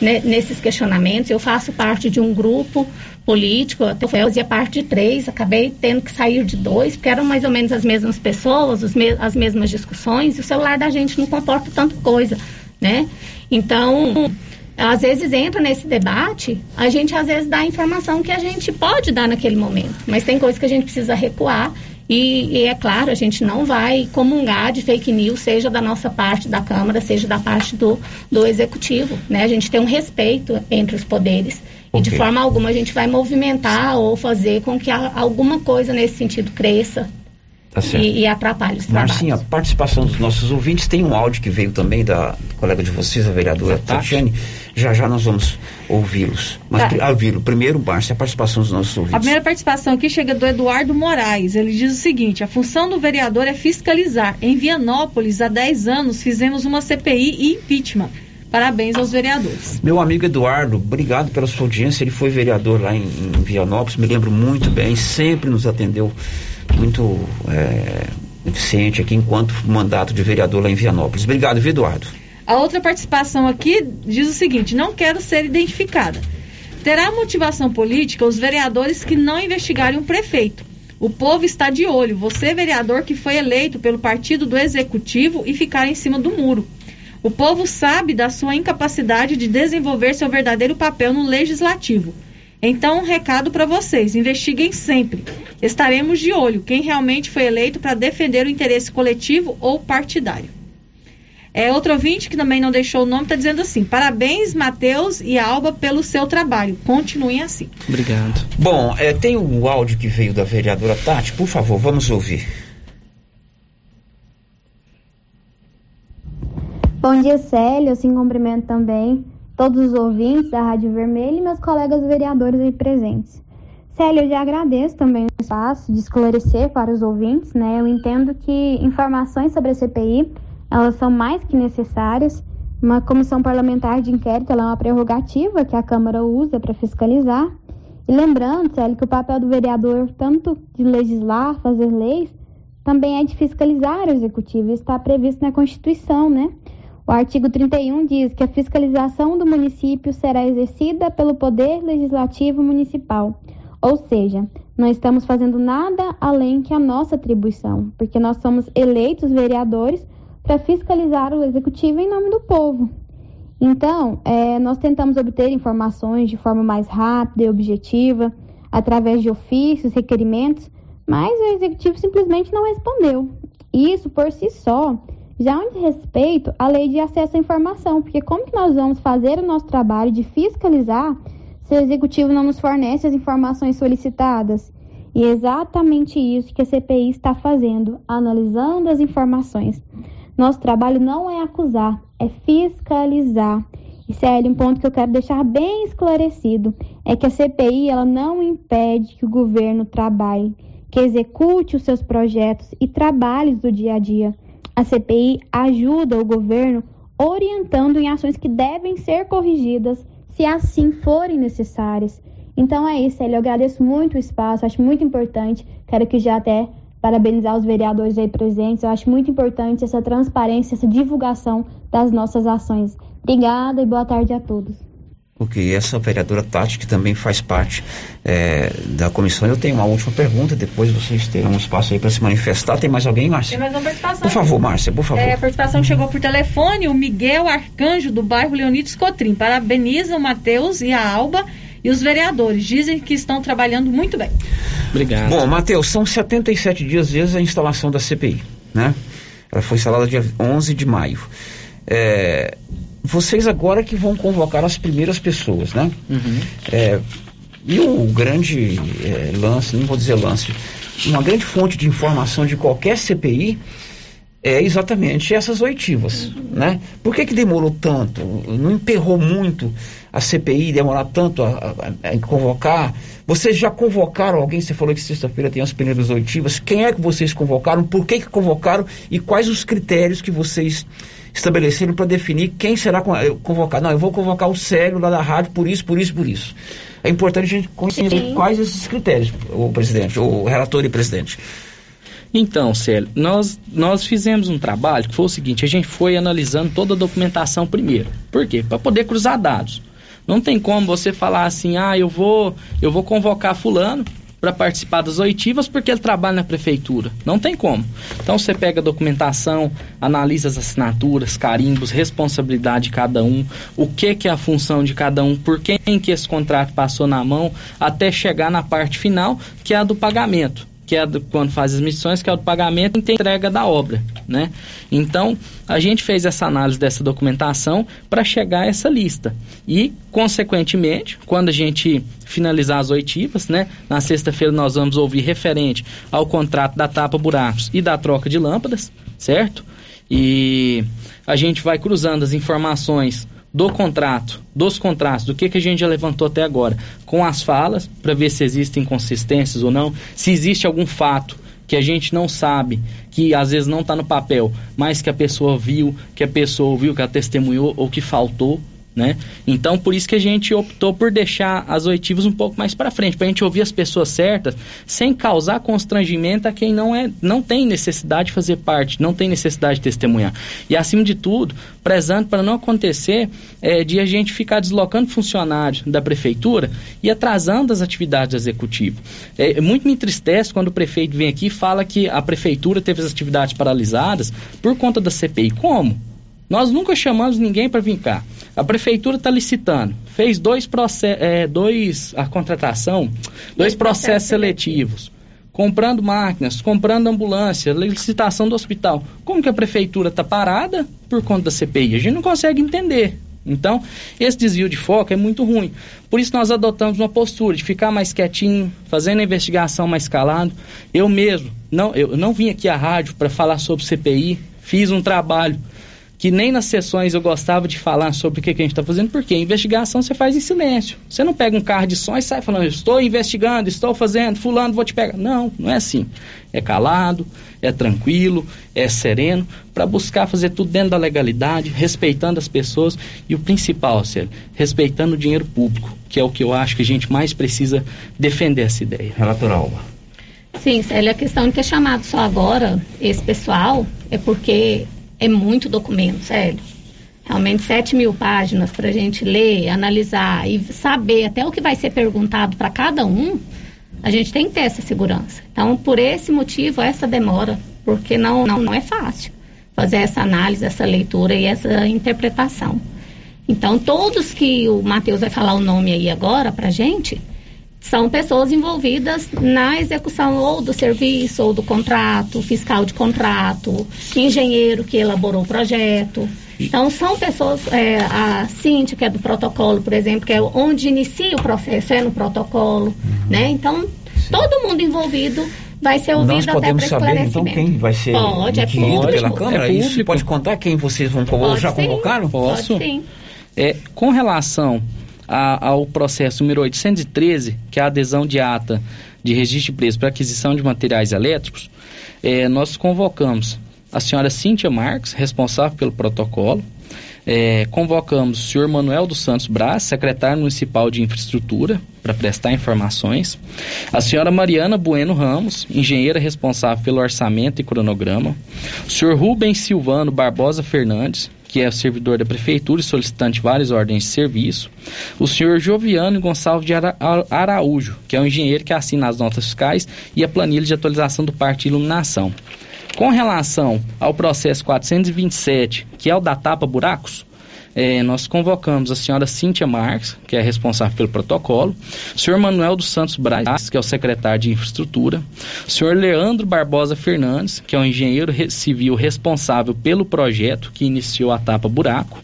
ne- nesses questionamentos. Eu faço parte de um grupo político, eu fazia parte de três, acabei tendo que sair de dois, porque eram mais ou menos as mesmas pessoas, me- as mesmas discussões, e o celular da gente não comporta tanta coisa, né? Então, às vezes entra nesse debate, a gente às vezes dá a informação que a gente pode dar naquele momento, mas tem coisas que a gente precisa recuar e, e é claro, a gente não vai comungar de fake news, seja da nossa parte da Câmara, seja da parte do, do Executivo, né? A gente tem um respeito entre os poderes. E de forma alguma a gente vai movimentar ou fazer com que alguma coisa nesse sentido cresça Tá certo. e, e atrapalhe os trabalhos. Marcinha, a participação dos nossos ouvintes tem um áudio que veio também da colega de vocês, a vereadora Tatiane. Já já nós vamos ouvi-los. Mas Tá. ah, ouvi-lo. Primeiro, Márcia, a participação dos nossos A ouvintes. primeira participação aqui chega do Eduardo Moraes. Ele diz o seguinte: a função do vereador é fiscalizar. Em Vianópolis, há 10 anos, fizemos uma CPI e impeachment. Parabéns aos vereadores. Meu amigo Eduardo, obrigado pela sua audiência. Ele foi vereador lá em, em Vianópolis, me lembro muito bem, sempre nos atendeu muito é, eficiente aqui enquanto mandato de vereador lá em Vianópolis. Obrigado, viu, Eduardo? A outra participação aqui diz o seguinte: não quero ser identificada. Terá motivação política os vereadores que não investigarem um prefeito. O povo está de olho. Você, vereador que foi eleito pelo partido do executivo e ficar em cima do muro. O povo sabe da sua incapacidade de desenvolver seu verdadeiro papel no legislativo. Então, um recado para vocês: investiguem sempre. Estaremos de olho quem realmente foi eleito para defender o interesse coletivo ou partidário. É, outro ouvinte que também não deixou o nome está dizendo assim: parabéns, Matheus e Alba, pelo seu trabalho. Continuem assim. Obrigado. Bom, é, tem o áudio que veio da vereadora Tati, por favor, vamos ouvir. Bom dia, Célio. Assim cumprimento também todos os ouvintes da Rádio Vermelho e meus colegas vereadores aí presentes. Célio, eu já agradeço também o espaço de esclarecer para os ouvintes, né? Eu entendo que informações sobre a CPI, elas são mais que necessárias. Uma comissão parlamentar de inquérito é uma prerrogativa que a Câmara usa para fiscalizar. E lembrando, Célio, que o papel do vereador, tanto de legislar, fazer leis, também é de fiscalizar o executivo. Isso está previsto na Constituição, né? O artigo 31 diz que a fiscalização do município será exercida pelo Poder Legislativo Municipal. Ou seja, não estamos fazendo nada além que a nossa atribuição, porque nós somos eleitos vereadores para fiscalizar o executivo em nome do povo. Então, eh, nós tentamos obter informações de forma mais rápida e objetiva, através de ofícios, requerimentos, mas o executivo simplesmente não respondeu. Isso por si só já um desrespeito à lei de acesso à informação, porque como que nós vamos fazer o nosso trabalho de fiscalizar se o executivo não nos fornece as informações solicitadas? E é exatamente isso que a CPI está fazendo, analisando as informações. Nosso trabalho não é acusar, é fiscalizar. E Célio, um ponto que eu quero deixar bem esclarecido é que a CPI ela não impede que o governo trabalhe, que execute os seus projetos e trabalhos do dia a dia. A CPI ajuda o governo orientando em ações que devem ser corrigidas se assim forem necessárias. Então é isso, Célio. Eu agradeço muito o espaço, acho muito importante. Quero que já até parabenizar os vereadores aí presentes. Eu acho muito importante essa transparência, essa divulgação das nossas ações. Obrigada e boa tarde a todos. Ok, essa vereadora Tati, que também faz parte é, da comissão, eu tenho uma última pergunta, depois vocês terão um espaço aí para se manifestar. Tem mais alguém, Márcia? Tem mais uma participação. Por favor, Márcia, por favor. É, a participação chegou por telefone, o Miguel Arcanjo, do bairro Leonides Cotrim. Parabeniza o Matheus e a Alba e os vereadores. Dizem que estão trabalhando muito bem. Obrigado. Bom, Matheus, são 77 dias desde a instalação da CPI, né? Ela foi instalada dia 11 de maio. É, vocês agora que vão convocar as primeiras pessoas, né? Uhum. É, e o grande é, lance, não vou dizer lance, uma grande fonte de informação de qualquer CPI é exatamente essas oitivas, né? Por que que demorou tanto? Não emperrou muito a CPI, demorar tanto a, a- a convocar? Vocês já convocaram alguém? Você falou que sexta-feira tem as primeiras oitivas. Quem é que vocês convocaram? Por que que convocaram? E quais os critérios que vocês estabeleceram para definir quem será eh, convocado? Não, eu vou convocar o Célio lá da rádio por isso, por isso, por isso. É importante a gente conhecer Sim. quais esses critérios, o presidente, o relator e presidente. Então, Célio, nós, nós fizemos um trabalho que foi o seguinte: a gente foi analisando toda a documentação primeiro. Por quê? Para poder cruzar dados. Não tem como você falar assim, ah, eu vou, eu vou convocar fulano para participar das oitivas porque ele trabalha na prefeitura. Não tem como. Então você pega a documentação, analisa as assinaturas, carimbos, responsabilidade de cada um, o que que é a função de cada um, por quem que esse contrato passou na mão, até chegar na parte final, que é a do pagamento que é do, quando faz as missões, que é o pagamento e entrega da obra, né? Então, a gente fez essa análise dessa documentação para chegar a essa lista. E, consequentemente, quando a gente finalizar as oitivas, né? Na sexta-feira nós vamos ouvir referente ao contrato da tapa buracos e da troca de lâmpadas, certo? E a gente vai cruzando as informações do contrato, dos contratos, do que, que a gente já levantou até agora, com as falas, para ver se existem inconsistências ou não, se existe algum fato que a gente não sabe, que às vezes não está no papel, mas que a pessoa viu, que a pessoa ouviu, que ela testemunhou ou que faltou, né? Então, por isso que a gente optou por deixar as oitivas um pouco mais para frente, para a gente ouvir as pessoas certas, sem causar constrangimento a quem não é, não tem necessidade de fazer parte, não tem necessidade de testemunhar. E acima de tudo, prezando para não acontecer é, de a gente ficar deslocando funcionários da prefeitura e atrasando as atividades executivas. É, muito me entristece quando o prefeito vem aqui e fala que a prefeitura teve as atividades paralisadas por conta da CPI. Como? Nós nunca chamamos ninguém para vir cá. A prefeitura está licitando. Fez dois processos, dois a contratação, dois processos seletivos. Comprando máquinas, comprando ambulância, licitação do hospital. Como que a prefeitura está parada por conta da CPI? A gente não consegue entender. Então, esse desvio de foco é muito ruim. Por isso nós adotamos uma postura de ficar mais quietinho, fazendo a investigação mais calado. Eu mesmo, não, eu não vim aqui à rádio para falar sobre CPI, fiz um trabalho que nem nas sessões eu gostava de falar sobre o que, que a gente está fazendo, porque a investigação você faz em silêncio. Você não pega um carro de som e sai falando, estou investigando, estou fazendo, fulano, vou te pegar. Não, não é assim. É calado, é tranquilo, é sereno, para buscar fazer tudo dentro da legalidade, respeitando as pessoas e o principal, Célio, respeitando o dinheiro público, que é o que eu acho que a gente mais precisa defender essa ideia. Relator Alba. Sim, Célia, a questão de ter chamado só agora esse pessoal é porque é muito documento, sério. Realmente 7 mil páginas para a gente ler, analisar e saber até o que vai ser perguntado para cada um, a gente tem que ter essa segurança. Então, por esse motivo, essa demora, porque não, não, não é fácil fazer essa análise, essa leitura e essa interpretação. Então, todos que o Matheus vai falar o nome aí agora para gente, são pessoas envolvidas na execução ou do serviço ou do contrato, fiscal de contrato, engenheiro que elaborou o projeto. Então, são pessoas, é, a Cintia, que é do protocolo, por exemplo, que é onde inicia o processo, é no protocolo, né? Então, todo mundo envolvido vai ser ouvido Nós até podemos para saber então esclarecimento. quem vai ser Pode, é público. pela Câmara? É Isso público. pode contar quem vocês vão convocar? Pode Já sim. convocaram? Posso? Pode sim. É, com relação a- ao processo número 813, que é a adesão de ata de registro de preço para aquisição de materiais elétricos, é, nós convocamos a senhora Cíntia Marques, responsável pelo protocolo, é, convocamos o senhor Manuel dos Santos Braz, secretário municipal de infraestrutura, para prestar informações, a senhora Mariana Bueno Ramos, engenheira responsável pelo orçamento e cronograma, o senhor Rubens Silvano Barbosa Fernandes, que é servidor da prefeitura e solicitante de várias ordens de serviço, o senhor Joviano Gonçalves de Ara- Ara- Araújo, que é o engenheiro que assina as notas fiscais e a planilha de atualização do parte de iluminação. Com relação ao processo 427, que é o da tapa buracos, eh, nós convocamos a senhora Cíntia Marques, que é responsável pelo protocolo, o senhor Manuel dos Santos Braz, que é o secretário de infraestrutura, o senhor Leandro Barbosa Fernandes, que é o engenheiro civil responsável pelo projeto que iniciou a tapa buraco,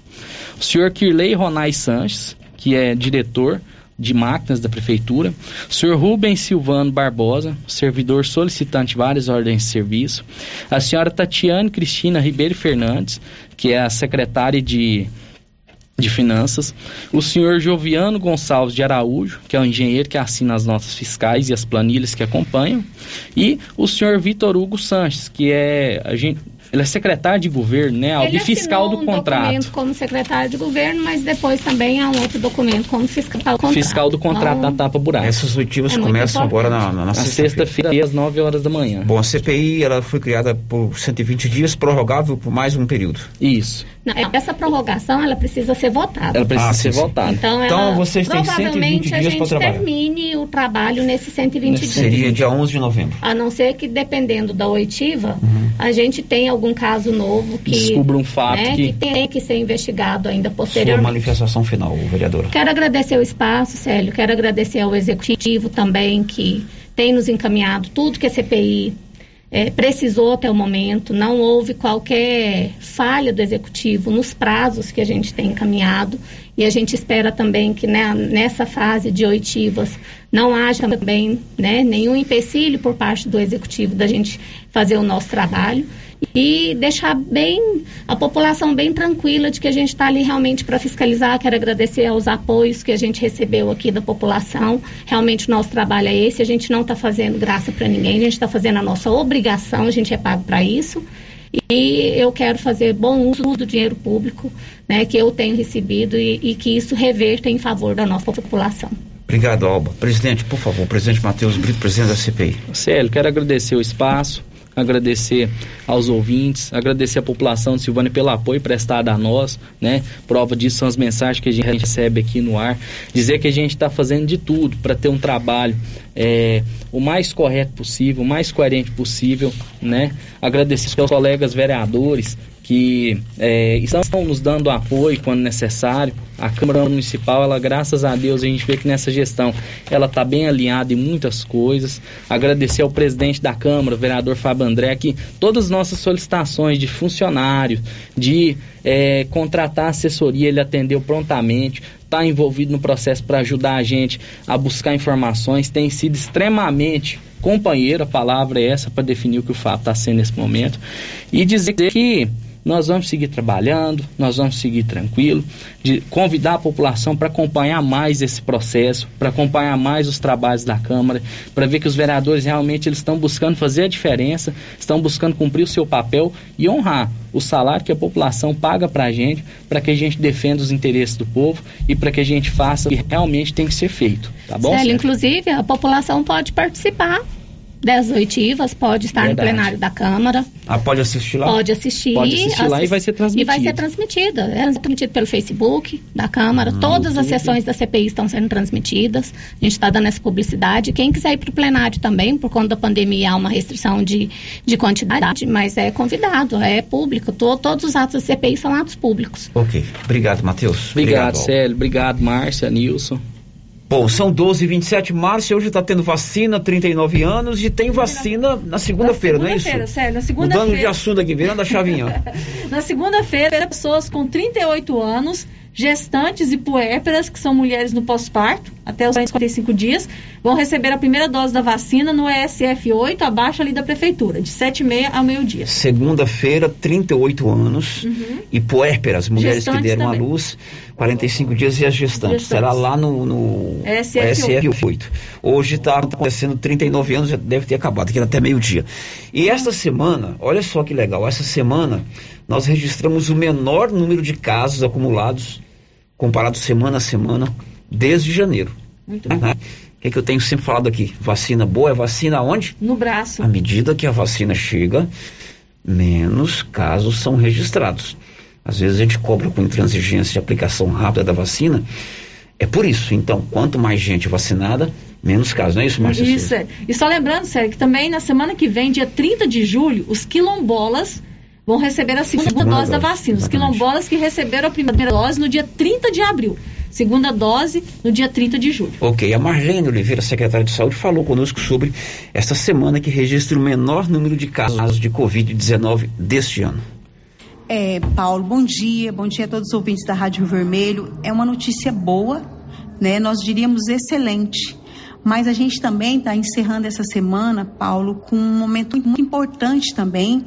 o senhor Kirley Ronai Sanches, que é diretor de máquinas da prefeitura, o senhor Rubens Silvano Barbosa, servidor solicitante várias ordens de serviço, a senhora Tatiane Cristina Ribeiro Fernandes, que é a secretária de de Finanças, o senhor Joviano Gonçalves de Araújo, que é o engenheiro que assina as notas fiscais e as planilhas que acompanham, e o senhor Vitor Hugo Sanches, que é a gente, ele é secretário de governo, né? Ele Algo fiscal do um contrato. documento como secretário de governo, mas depois também há um outro documento como fiscal do contrato. Fiscal do contrato Então, da Tapa Buraco. Essas oitivas É começam agora na, na, na sexta-feira, às 9 horas da manhã. Bom, a CPI ela foi criada por 120 dias, prorrogável por mais um período. Isso. não, essa prorrogação ela precisa ser votada. Ela precisa Ah, ser sim, votada. Então, Então, ela, vocês têm 120 provavelmente a dias gente para trabalhar. termine o trabalho nesses 120 dias. Seria dia 11 de novembro. A não ser que, dependendo da oitiva, a gente tenha algum caso novo que, Descubra um fato né, que- que tem que ser investigado ainda Sua posteriormente. manifestação final, vereadora. Quero agradecer o espaço, Célio. Quero agradecer ao Executivo também, que tem nos encaminhado tudo que a CPI eh, precisou até o momento. Não houve qualquer falha do Executivo nos prazos que a gente tem encaminhado. E a gente espera também que né, nessa fase de oitivas não haja também né, nenhum empecilho por parte do Executivo da gente fazer o nosso trabalho e deixar bem a população bem tranquila de que a gente está ali realmente para fiscalizar. Quero agradecer aos apoios que a gente recebeu aqui da população. Realmente o nosso trabalho é esse. A gente não está fazendo graça para ninguém. A gente está fazendo a nossa obrigação. A gente é pago para isso. E eu quero fazer bom uso do dinheiro público, né, que eu tenho recebido e, e que isso reverta em favor da nossa população. Obrigado, Alba. Presidente, por favor, presidente Matheus Brito, presidente da CPI. Célio, quero agradecer o espaço, agradecer aos ouvintes, agradecer a população de Silvânia pelo apoio prestado a nós, né? Prova disso são as mensagens que a gente recebe aqui no ar. Dizer que a gente está fazendo de tudo para ter um trabalho é, o mais correto possível, o mais coerente possível, né? Agradecer aos colegas vereadores que é, estão nos dando apoio quando necessário. A Câmara Municipal, ela, graças a Deus, a gente vê que nessa gestão ela está bem alinhada em muitas coisas. Agradecer ao presidente da Câmara, o vereador Fábio André, que todas as nossas solicitações de funcionário, de é, contratar assessoria, ele atendeu prontamente. Está envolvido no processo para ajudar a gente a buscar informações, tem sido extremamente companheiro, a palavra é essa para definir o que o Fábio está sendo nesse momento. E dizer que nós vamos seguir trabalhando, nós vamos seguir tranquilo, de convidar a população para acompanhar mais esse processo, para acompanhar mais os trabalhos da Câmara, para ver que os vereadores realmente eles estão buscando fazer a diferença, estão buscando cumprir o seu papel e honrar o salário que a população paga para a gente, para que a gente defenda os interesses do povo e para que a gente faça o que realmente tem que ser feito, tá bom? Célio, inclusive, a população pode participar das oitivas, pode estar Verdade. no plenário da Câmara, Ah, pode assistir lá? pode assistir. Pode assistir lá e vai ser E vai transmitido. ser transmitida. É transmitido pelo Facebook da Câmara. Hum, Todas as sessões da CPI estão sendo transmitidas. A gente está dando essa publicidade. Quem quiser ir para o plenário também, por conta da pandemia, há uma restrição de, de quantidade, mas é convidado, é público. To- todos os atos da CPI são atos públicos. Ok. Obrigado, Matheus. Obrigado. Célio. Obrigado, Márcia, Nilson. Bom, são 12 e 27 Márcia, hoje está tendo vacina, 39 anos, e tem vacina na segunda-feira, não é isso? Segunda-feira, Célio, na Mudando de segunda-feira. assunto aqui, virando a chavinha. <laughs> Na segunda-feira, pessoas com 38 anos, gestantes e puérperas, que são mulheres no pós-parto, até os 45 dias, vão receber a primeira dose da vacina no ESF 8, abaixo ali da prefeitura, de 7h30 ao meio-dia. Segunda-feira, 38 anos, Uhum. e puérperas, mulheres que Gestantes deram à também. luz, 45 dias e as gestantes. Gestantes. Será lá no, no SF8. SF8. Hoje está acontecendo 39 anos, já deve ter acabado, que era até meio-dia. E esta semana, olha só que legal, essa semana nós registramos o menor número de casos acumulados, comparado semana a semana, desde janeiro. Muito Né? O que, que eu tenho sempre falado aqui? Vacina boa é vacina onde? No braço. À medida que a vacina chega, menos casos são registrados. Às vezes a gente cobra com intransigência a aplicação rápida da vacina. É por isso. Então, quanto mais gente vacinada, menos casos. Não é isso, Márcia? Isso, é. E só lembrando, Sérgio, que também na semana que vem, dia 30 de julho, os quilombolas vão receber a segunda dose da vacina. Os quilombolas que receberam a primeira dose no dia 30 de abril. Segunda dose no dia 30 de julho. Ok, a Marlene Oliveira, secretária de Saúde, falou conosco sobre esta semana que registra o menor número de casos de Covid-19 deste ano. É, Paulo, bom dia, bom dia a todos os ouvintes da Rádio Vermelho. É uma notícia boa, né? Nós diríamos excelente. Mas a gente também está encerrando essa semana, Paulo, com um momento muito importante também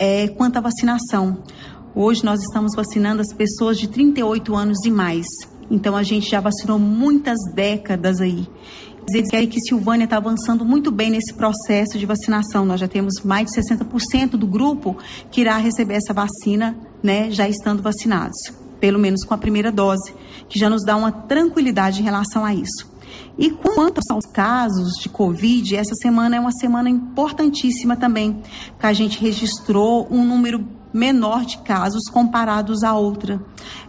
é, quanto à vacinação. Hoje nós estamos vacinando as pessoas de 38 anos e mais. Então a gente já vacinou muitas décadas aí. Eles querem que Silvânia está avançando muito bem nesse processo de vacinação. Nós já temos mais de 60% do grupo que irá receber essa vacina, né, já estando vacinados, pelo menos com a primeira dose, que já nos dá uma tranquilidade em relação a isso. E quanto aos casos de Covid, essa semana é uma semana importantíssima também, que a gente registrou um número menor de casos comparados à outra.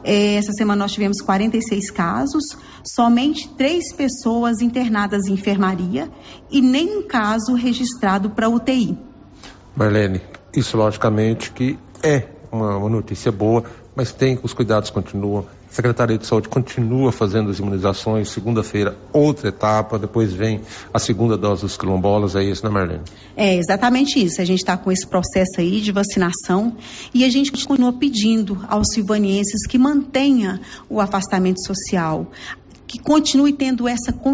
É, essa semana nós tivemos 46 casos, somente três pessoas internadas em enfermaria e nenhum caso registrado para UTI. Marlene, isso logicamente que é uma, uma notícia boa, mas tem os cuidados continuam. A Secretaria de Saúde continua fazendo as imunizações. Segunda-feira, outra etapa. Depois vem a segunda dose dos quilombolas. É isso, né, Marlene? É exatamente isso. A gente está com esse processo aí de vacinação e a gente continua pedindo aos silvanienses que mantenha o afastamento social, que continue tendo essa consciência